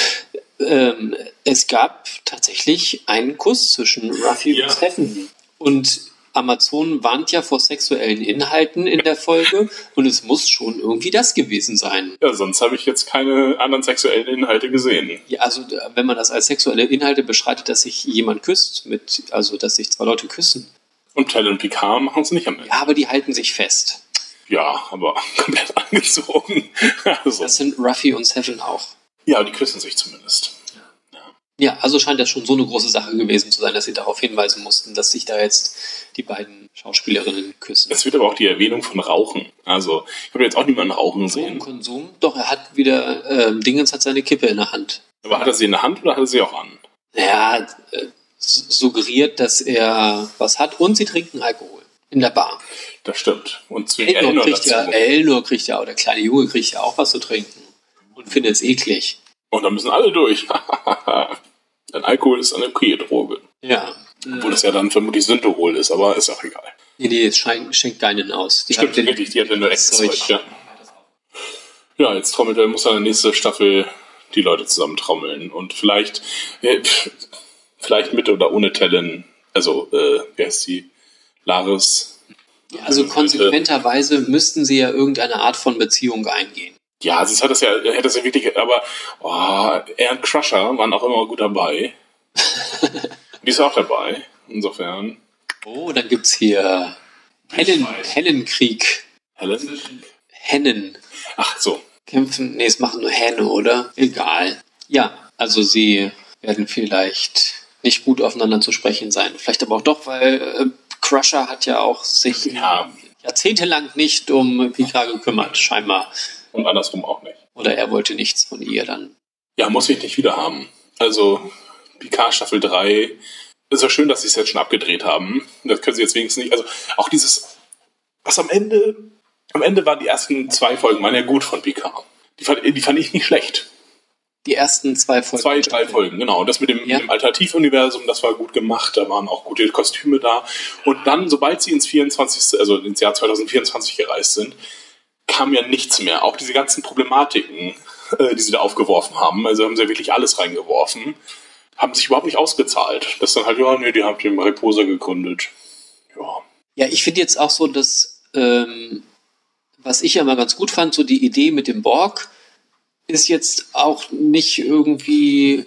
Ähm, es gab tatsächlich einen Kuss zwischen Ruffy Ja. und Seven. Und Amazon warnt ja vor sexuellen Inhalten in der Folge und es muss schon irgendwie das gewesen sein. Ja, sonst habe ich jetzt keine anderen sexuellen Inhalte gesehen. Ja, also äh, wenn man das als sexuelle Inhalte beschreitet, dass sich jemand küsst, mit, also dass sich zwei Leute küssen. Und Talon und Picard machen es nicht am Ende. Ja, aber die halten sich fest. Ja, aber komplett angezogen. Also, Das sind Ruffy und Seven auch. ja, die küssen sich zumindest. Ja, also scheint das schon so eine große Sache gewesen zu sein, dass sie darauf hinweisen mussten, dass sich da jetzt die beiden Schauspielerinnen küssen. Es wird aber auch die Erwähnung von Rauchen. Also, ich habe jetzt auch niemanden rauchen sehen. Konsum. Doch, er hat wieder, ähm, Dingens hat seine Kippe in der Hand. Aber hat er sie in der Hand oder hat er sie auch an? Er äh, suggeriert, dass er was hat und sie trinken Alkohol. In der Bar. Das stimmt. Und zu Elnor Elnor kriegt, ja. Elnor kriegt ja, oder der kleine Junge kriegt ja auch was zu trinken. Und findet es eklig. Und dann müssen alle durch. Denn Alkohol ist eine okaye Droge. Ja. Obwohl es ja dann vermutlich Synthehol ist, aber ist auch egal. Nee, nee, es schenkt keinen aus. Die Stimmt, richtig, die hat ja nur echtes Zeug. Ja. Ja, jetzt trommelt er, muss er in der nächsten Staffel die Leute zusammen trommeln. Und vielleicht, äh, vielleicht mit oder ohne Talon, also, äh, wie heißt die? Laris. Also konsequenterweise müssten sie ja irgendeine Art von Beziehung eingehen. Ja, sie hat das ja, hat das ja wirklich, aber oh, er und Crusher waren auch immer gut dabei. die ist auch dabei, insofern. Oh, dann gibt's hier Hennen, weiß. Hennenkrieg. Helen? Hennen. Ach so. Kämpfen. Nee, es machen nur Henne, oder? Egal. Ja, also sie werden vielleicht nicht gut aufeinander zu sprechen sein. Vielleicht aber auch doch, weil äh, Crusher hat ja auch sich Ja, jahrzehntelang nicht um Picard gekümmert, scheinbar. und andersrum auch nicht. Oder er wollte nichts von ihr dann. Ja, muss ich nicht wieder haben. Also, Picard Staffel 3, ist ja schön, dass sie es jetzt schon abgedreht haben. Das können sie jetzt wenigstens nicht. Also, auch dieses, was am Ende, am Ende waren die ersten zwei Folgen, waren ja gut von Picard. Die fand, die fand ich nicht schlecht. Die ersten zwei Folgen. Zwei, drei Folgen, genau. Und das mit dem, Ja. dem Alternativuniversum, das war gut gemacht. Da waren auch gute Kostüme da. Und dann, sobald sie ins 24., also ins Jahr 2024 gereist sind, kam ja nichts mehr. Auch diese ganzen Problematiken, äh, die sie da aufgeworfen haben, also haben sie ja wirklich alles reingeworfen, haben sich überhaupt nicht ausgezahlt. Das dann halt, ja, nee, die haben den Mariposa gegründet. Ja. Ja, ich finde jetzt auch so, dass, ähm, was ich ja mal ganz gut fand, so die Idee mit dem Borg ist jetzt auch nicht irgendwie,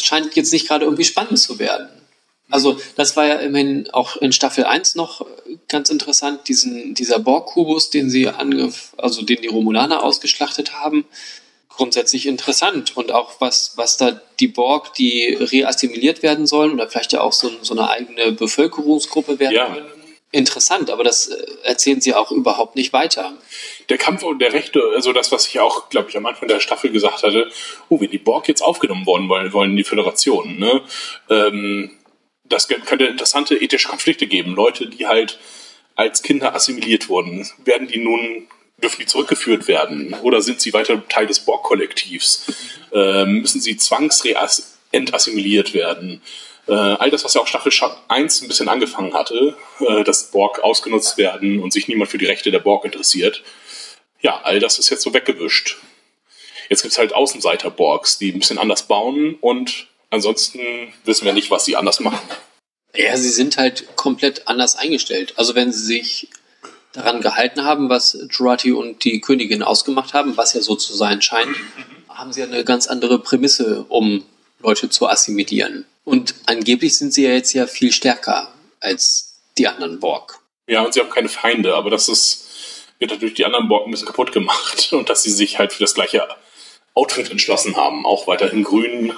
scheint jetzt nicht gerade irgendwie spannend zu werden. Also, das war ja immerhin auch in Staffel 1 noch ganz interessant, diesen, dieser Borg-Kubus, den sie ange, also den die Romulaner ausgeschlachtet haben. Grundsätzlich interessant. Und auch was, was da die Borg, die reassimiliert werden sollen, oder vielleicht ja auch so, so eine eigene Bevölkerungsgruppe werden Ja. können interessant, aber das äh, erzählen sie auch überhaupt nicht weiter. Der Kampf um der Rechte, also das, was ich auch, glaube ich, am Anfang der Staffel gesagt hatte, oh, wenn die Borg jetzt aufgenommen worden wollen, wollen die Föderation, ne? Ähm, das könnte interessante ethische Konflikte geben. Leute, die halt als Kinder assimiliert wurden, werden die nun dürfen die zurückgeführt werden oder sind sie weiter Teil des Borg-Kollektivs? Ähm, müssen sie zwangsentassimiliert werden? Äh, all das, was ja auch Staffel 1 ein bisschen angefangen hatte, äh, dass Borg ausgenutzt werden und sich niemand für die Rechte der Borg interessiert. Ja, all das ist jetzt so weggewischt. Jetzt gibt es halt Außenseiter-Borgs, die ein bisschen anders bauen und ansonsten wissen wir nicht, was sie anders machen. Ja, sie sind halt komplett anders eingestellt. Also wenn sie sich daran gehalten haben, was Jurati und die Königin ausgemacht haben, was ja so zu sein scheint, haben sie eine ganz andere Prämisse, um Leute zu assimilieren. Und angeblich sind sie ja jetzt ja viel stärker als die anderen Borg. Ja, und sie haben keine Feinde, aber das ist, wird natürlich die anderen Borg ein bisschen kaputt gemacht. Und dass sie sich halt für das gleiche Outfit entschlossen haben, auch weiterhin grün.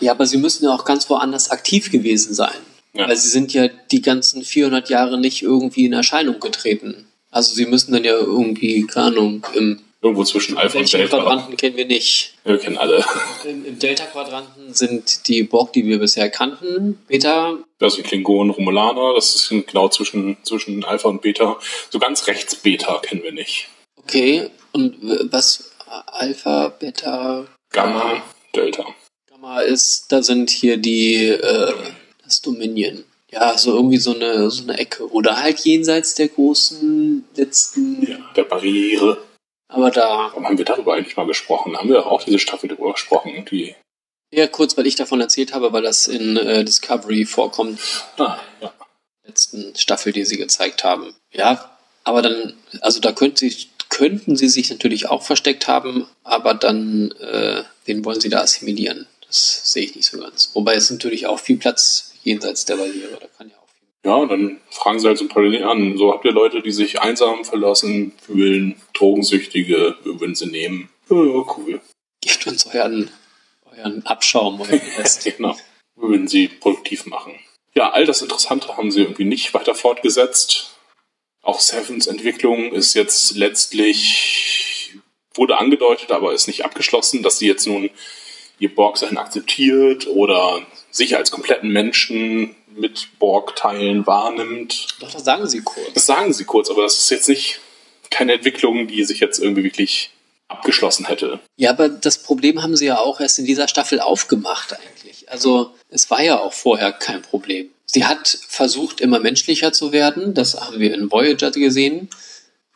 Ja, aber sie müssen ja auch ganz woanders aktiv gewesen sein. Ja. Weil sie sind ja die ganzen 400 Jahre nicht irgendwie in Erscheinung getreten. Also sie müssen dann ja irgendwie, keine Ahnung, im Irgendwo zwischen Alpha und Delta. Quadranten kennen wir nicht. Wir kennen alle. Im, im Delta-Quadranten sind die Borg, die wir bisher kannten. Beta. Das sind Klingonen, Romulaner. Das ist genau zwischen, zwischen Alpha und Beta. So ganz rechts Beta kennen wir nicht. Okay. Und was? Alpha, Beta. Gamma, Delta. Gamma ist, da sind hier die, äh, das Dominion. Ja, so irgendwie so eine, so eine Ecke. Oder halt jenseits der großen letzten. Ja, der Barriere. Aber da. Warum haben wir darüber eigentlich mal gesprochen? Haben wir auch diese Staffel darüber gesprochen? Irgendwie. Ja, kurz, weil ich davon erzählt habe, weil das in äh, Discovery vorkommt. Ah, ja. Letzten Staffel, die sie gezeigt haben. Ja, aber dann, also da könnten sie, könnten sie sich natürlich auch versteckt haben, aber dann, äh, wen wollen sie da assimilieren? Das sehe ich nicht so ganz. Wobei es natürlich auch viel Platz jenseits der Barriere, da kann ja. Ja, dann fragen sie halt so ein paar an. So habt ihr Leute, die sich einsam verlassen fühlen, Drogensüchtige, würden sie nehmen. Ja, cool. Gebt uns euren, euren Abschaum oder Rest. genau. Würden sie produktiv machen. Ja, all das Interessante haben sie irgendwie nicht weiter fortgesetzt. Auch Sevens Entwicklung ist jetzt letztlich, wurde angedeutet, aber ist nicht abgeschlossen, dass sie jetzt nun ihr Borg-Sein akzeptiert oder sich als kompletten Menschen mit Borg-Teilen wahrnimmt. Doch, das sagen sie kurz. Das sagen sie kurz, aber das ist jetzt nicht keine Entwicklung, die sich jetzt irgendwie wirklich abgeschlossen hätte. Ja, aber das Problem haben sie ja auch erst in dieser Staffel aufgemacht eigentlich. Also es war ja auch vorher kein Problem. Sie hat versucht, immer menschlicher zu werden. Das haben wir in Voyager gesehen.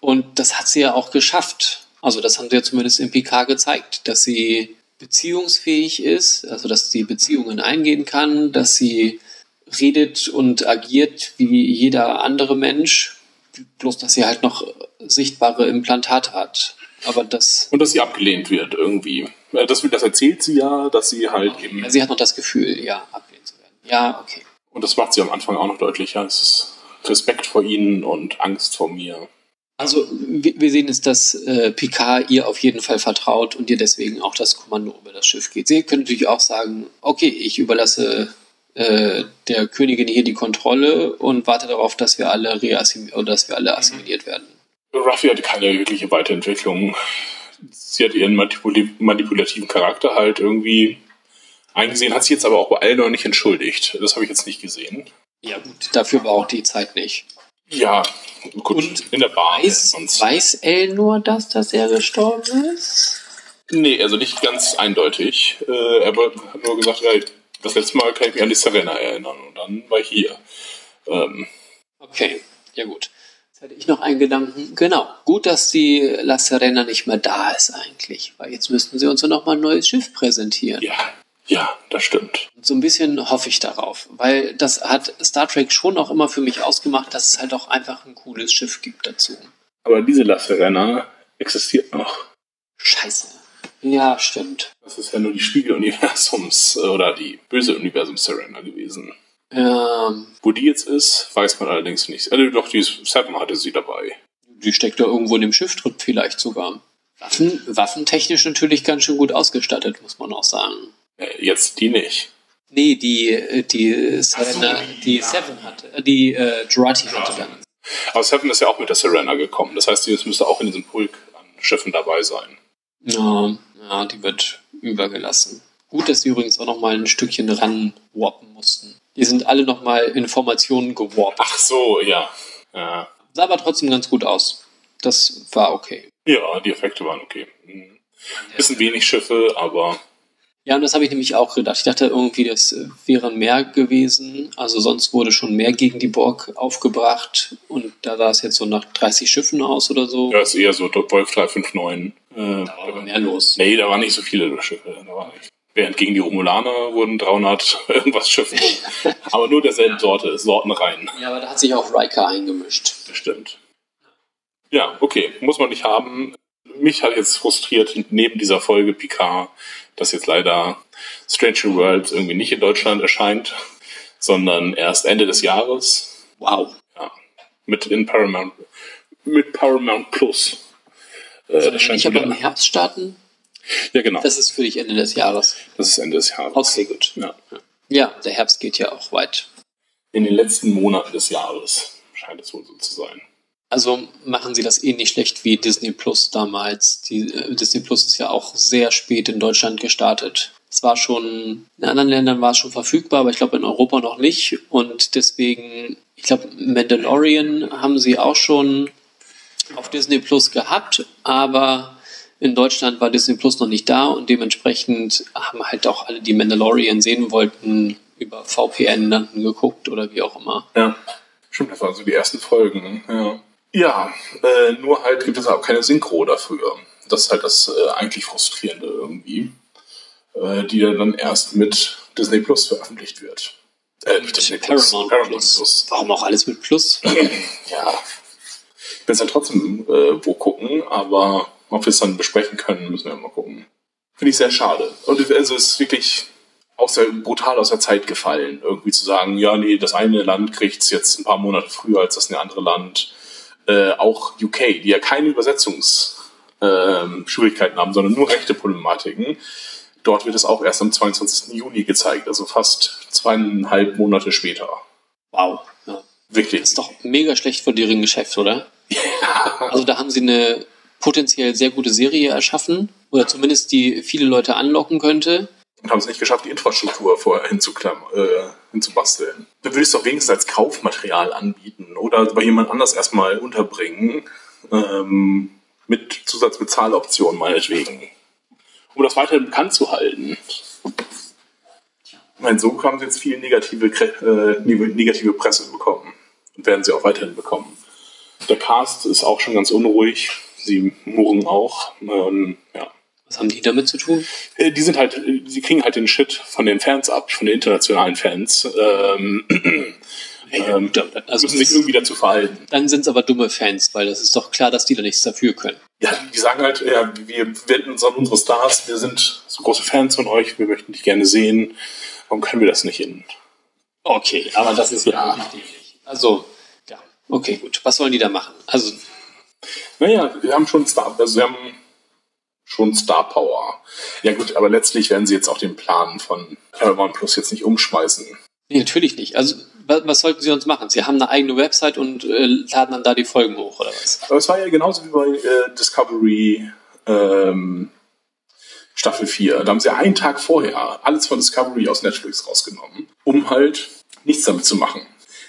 Und das hat sie ja auch geschafft. Also das haben sie ja zumindest im PK gezeigt, dass sie beziehungsfähig ist, also dass sie Beziehungen eingehen kann, dass sie redet und agiert wie jeder andere Mensch, bloß dass sie halt noch sichtbare Implantate hat. Aber das. Und dass sie abgelehnt wird irgendwie. Äh, das, das erzählt sie ja, dass sie halt eben. Ja, sie hat noch das Gefühl, ja, abgelehnt zu werden. Ja, okay. Und das macht sie am Anfang auch noch deutlicher. Es ist Respekt vor ihnen und Angst vor mir. Also wir sehen jetzt, dass äh, Picard ihr auf jeden Fall vertraut und ihr deswegen auch das Kommando über das Schiff geht. Sie können natürlich auch sagen, okay, ich überlasse äh, der Königin hier die Kontrolle und warte darauf, dass wir alle oder dass wir alle assimiliert werden. Ruffy hatte keine wirkliche Weiterentwicklung. Sie hat ihren manipul manipulativen Charakter halt irgendwie eingesehen, hat sie jetzt aber auch bei allen noch nicht entschuldigt. Das habe ich jetzt nicht gesehen. Ja gut, dafür war auch die Zeit nicht. Ja, gut, und in der Bar. Weiß, weiß Elle nur, dass, dass er gestorben ist? Nee, also nicht ganz eindeutig. Äh, er hat nur gesagt, das letzte Mal kann ich mich an die Serena erinnern und dann war ich hier. Ähm. Okay, ja gut. Jetzt hätte ich noch einen Gedanken. Genau, gut, dass die La Serena nicht mehr da ist eigentlich, weil jetzt müssten sie uns ja nochmal ein neues Schiff präsentieren. Ja, ja, das stimmt. So ein bisschen hoffe ich darauf, weil das hat Star Trek schon auch immer für mich ausgemacht, dass es halt auch einfach ein cooles Schiff gibt dazu. Aber diese La Serena existiert noch. Scheiße. Ja, stimmt. Das ist ja nur die Spiegeluniversums oder die böse Universums Serena gewesen. Ähm, Wo die jetzt ist, weiß man allerdings nicht. Also doch, die Seven hatte sie dabei. Die steckt da irgendwo in dem Schiff drin, vielleicht sogar. Waffen, waffentechnisch natürlich ganz schön gut ausgestattet, muss man auch sagen. Äh, jetzt die nicht. Nee, die, äh, die Serena, die Seven hatte, äh, die äh, Jurati hatte dann. Aber Seven ist ja auch mit der Serena gekommen. Das heißt, die müsste auch in diesem Pulk an Schiffen dabei sein. Ja, ja, die wird übergelassen. Gut, dass sie übrigens auch noch mal ein Stückchen ran warpen mussten. Die sind alle noch mal in Formationen gewarpt. Ach so, ja. Ja, Sah aber trotzdem ganz gut aus. Das war okay. ja die Effekte waren okay. Mhm. Bisschen wenig Schiffe, aber Ja, und das habe ich nämlich auch gedacht. Ich dachte irgendwie, das äh, wären mehr gewesen. Also sonst wurde schon mehr gegen die Borg aufgebracht. Und da sah es jetzt so nach 30 Schiffen aus oder so. ja, ist eher so Wolf 359. Äh, Da war aber mehr los. nee, da waren nicht so viele Schiffe. Da war nicht. Während gegen die Romulaner wurden 300 irgendwas Schiffe. aber nur derselben Sorte, Sortenreihen. Ja, aber da hat sich auch Riker eingemischt. Bestimmt. Ja, okay, muss man nicht haben. Mich hat jetzt frustriert, neben dieser Folge Picard, dass jetzt leider Strange New Worlds irgendwie nicht in Deutschland erscheint, sondern erst Ende des Jahres. Wow. Ja, mit in Paramount, mit Paramount Plus. Äh, erscheint Ich habe im Herbst starten. Ja, genau. Das ist für dich Ende des Jahres. Das ist Ende des Jahres. Okay, gut. Ja. Ja, der Herbst geht ja auch weit. In den letzten Monaten des Jahres scheint es wohl so zu sein. Also machen sie das ähnlich schlecht wie Disney Plus damals. Die, äh, Disney Plus ist ja auch sehr spät in Deutschland gestartet. Es war schon, in anderen Ländern war es schon verfügbar, aber ich glaube in Europa noch nicht. Und deswegen, ich glaube, Mandalorian haben sie auch schon auf Disney Plus gehabt, aber in Deutschland war Disney Plus noch nicht da und dementsprechend haben halt auch alle, die Mandalorian sehen wollten, über VPN dann geguckt oder wie auch immer. Ja. Stimmt, das waren so die ersten Folgen. Ja, ja äh, nur halt gibt es auch keine Synchro dafür. Das ist halt das äh, eigentlich Frustrierende irgendwie. Äh, die ja dann erst mit Disney Plus veröffentlicht wird. Äh, nicht Disney Plus. Paramount, Plus. Warum auch alles mit Plus? Ja. Ich will es dann trotzdem äh, wo gucken, aber ob wir es dann besprechen können, müssen wir mal gucken. Finde ich sehr schade. Und also es ist wirklich aus der, brutal aus der Zeit gefallen, irgendwie zu sagen, ja, nee, das eine Land kriegt es jetzt ein paar Monate früher als das andere Land. Äh, auch UK, die ja keine Übersetzungsschwierigkeiten ähm, Schwierigkeiten haben, sondern nur rechte Problematiken. Dort wird es auch erst am 22. Juni gezeigt, also fast zweieinhalb Monate später. Wow. Ja. Wirklich. Das ist doch mega schlecht für deren Geschäft, oder? Also da haben sie eine potenziell sehr gute Serie erschaffen oder zumindest die viele Leute anlocken könnte. Und haben es nicht geschafft, die Infrastruktur vorher äh, hinzubasteln. Dann würde ich es doch wenigstens als Kaufmaterial anbieten oder bei jemand anders erstmal unterbringen, ähm, mit Zusatzbezahloptionen meinetwegen. Um das weiterhin bekannt zu halten. Ich meine, so haben sie jetzt viel negative, äh, negative Presse bekommen. Und werden sie auch weiterhin bekommen. Der Cast ist auch schon ganz unruhig. Sie murren auch. Ähm, ja. Was haben die damit zu tun? Äh, die sind halt, äh, sie kriegen halt den Shit von den Fans ab, von den internationalen Fans. Ähm, ähm, Also müssen sich irgendwie dazu verhalten. dann sind es aber dumme Fans, weil das ist doch klar, dass die da nichts dafür können. Ja, die sagen halt, ja, wir wenden uns an unsere Stars, wir sind so große Fans von euch, wir möchten dich gerne sehen. Warum können wir das nicht in? Okay, aber das ist ja wichtig. Also, ja, okay, gut. Was sollen die da machen? Also, Naja, wir haben schon Star, also wir haben schon Star Power. Ja gut, aber letztlich werden sie jetzt auch den Plan von Paramount Plus jetzt nicht umschmeißen. nee, natürlich nicht. Also, was, sollten sie sonst machen? Sie haben eine eigene Website und äh, laden dann da die Folgen hoch, oder was? Aber es war ja genauso wie bei äh, Discovery ähm, Staffel 4. Da haben sie einen Tag vorher alles von Discovery aus Netflix rausgenommen, um halt nichts damit zu machen.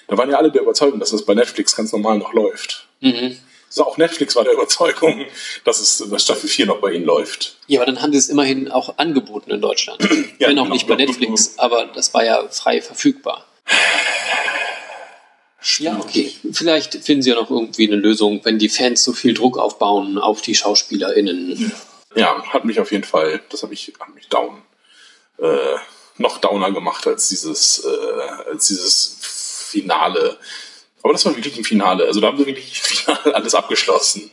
Da waren ja alle der Überzeugung, dass das bei Netflix ganz normal noch läuft. Mhm. Also auch Netflix war der Überzeugung, dass es dass Staffel 4 noch bei ihnen läuft. Ja, aber dann haben sie es immerhin auch angeboten in Deutschland. Ja, Wenn auch genau. nicht bei Netflix, aber das war ja frei verfügbar. Ja, okay. Vielleicht finden sie ja noch irgendwie eine Lösung, wenn die Fans so viel Druck aufbauen auf die SchauspielerInnen. Ja, hat mich auf jeden Fall, das habe ich, hat mich down, äh, noch downer gemacht als dieses, äh, als dieses Finale. Aber das war wirklich ein Finale. Also da haben sie wirklich final alles abgeschlossen.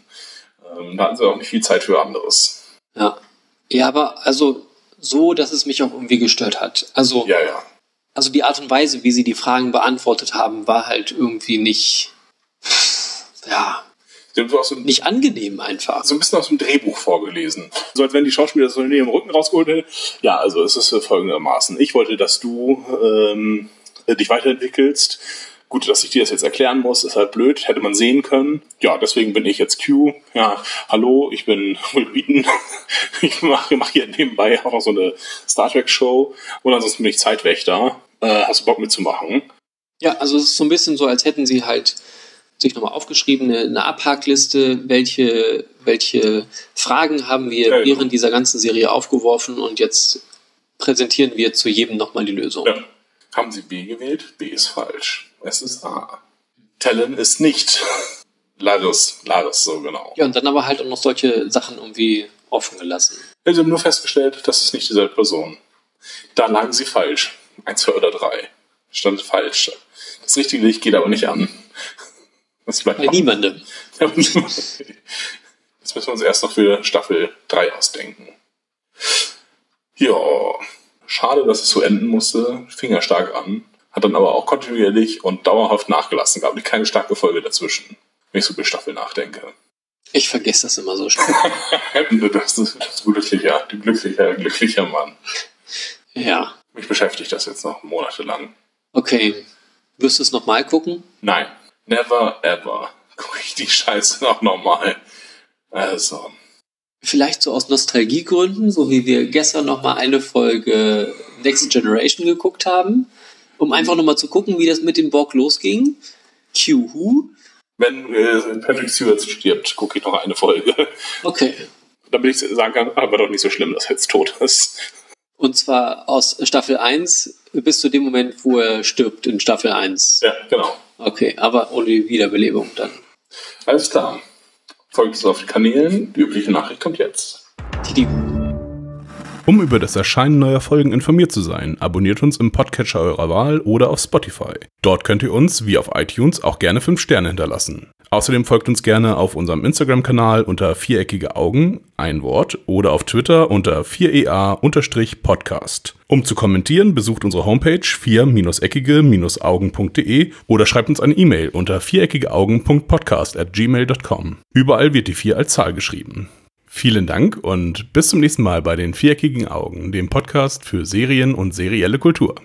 Ähm, da hatten sie auch nicht viel Zeit für anderes. Ja. Ja, aber also so, dass es mich auch irgendwie gestört hat. Also, Ja, ja. also die Art und Weise, wie sie die Fragen beantwortet haben, war halt irgendwie nicht. Ja. So dem, Nicht angenehm einfach. so ein bisschen aus dem Drehbuch vorgelesen. So als wenn die Schauspieler das so neben dem Rücken rausgeholt hätten. Ja, also es ist folgendermaßen. Ich wollte, dass du ähm, äh, dich weiterentwickelst. Gut, dass ich dir das jetzt erklären muss, ist halt blöd, hätte man sehen können. Ja, deswegen bin ich jetzt Q. Ja, hallo, ich bin Will Wheaton. Ich mache mach hier nebenbei auch noch so eine Star Trek Show. Und ansonsten bin ich Zeitwächter. Äh, hast du Bock mitzumachen? Ja, also es ist so ein bisschen so, als hätten sie halt sich nochmal aufgeschrieben, eine, eine Abhakliste, welche, welche Fragen haben wir Ja, genau. während dieser ganzen Serie aufgeworfen und jetzt präsentieren wir zu jedem nochmal die Lösung. Ja. Haben Sie B gewählt? B ist falsch. Es ist A. Talon ist nicht Laris. Laris, so genau. Ja, und dann aber halt auch noch solche Sachen irgendwie offen gelassen. Sie haben nur festgestellt, das ist nicht dieselbe Person. Da lagen Sie falsch. Eins, zwei oder drei. Stand falsch. Das richtige Licht geht aber nicht an. Das bleibt Bei niemandem. Das müssen wir uns erst noch für Staffel 3 ausdenken. Ja, schade, dass es so enden musste. Fingerstark an. Hat dann aber auch kontinuierlich und dauerhaft nachgelassen. Gab keine starke Folge dazwischen. Wenn ich so über Staffel nachdenke. Ich vergesse das immer so schnell. Das ist das glücklicher, die glücklicher, glücklicher Mann. ja. Mich beschäftigt das jetzt noch monatelang. Okay. Wirst du es nochmal gucken? Nein, never ever. Guck ich die Scheiße noch nochmal. Also, Vielleicht so aus Nostalgiegründen, so wie wir gestern nochmal eine Folge Next Generation geguckt haben, um einfach nochmal zu gucken, wie das mit dem Borg losging. Q-Who? wenn äh, Patrick Stewart stirbt, gucke ich noch eine Folge. Okay. Damit ich sagen kann, aber doch nicht so schlimm, dass er jetzt tot ist. Und zwar aus Staffel 1 bis zu dem Moment, wo er stirbt in Staffel 1. Ja, genau. Okay, aber ohne die Wiederbelebung dann. Alles klar. Folgt uns auf den Kanälen. Die übliche Nachricht kommt jetzt. Titi. Um über das Erscheinen neuer Folgen informiert zu sein, abonniert uns im Podcatcher eurer Wahl oder auf Spotify. Dort könnt ihr uns, wie auf iTunes, auch gerne 5 Sterne hinterlassen. Außerdem folgt uns gerne auf unserem Instagram-Kanal unter viereckige Augen, ein Wort, oder auf Twitter unter 4ea-podcast. Um zu kommentieren, besucht unsere Homepage 4-eckige-augen.de oder schreibt uns eine E-Mail unter viereckigeaugen.podcast at gmail.com. Überall wird die 4 als Zahl geschrieben. Vielen Dank und bis zum nächsten Mal bei den Viereckigen Augen, dem Podcast für Serien und serielle Kultur.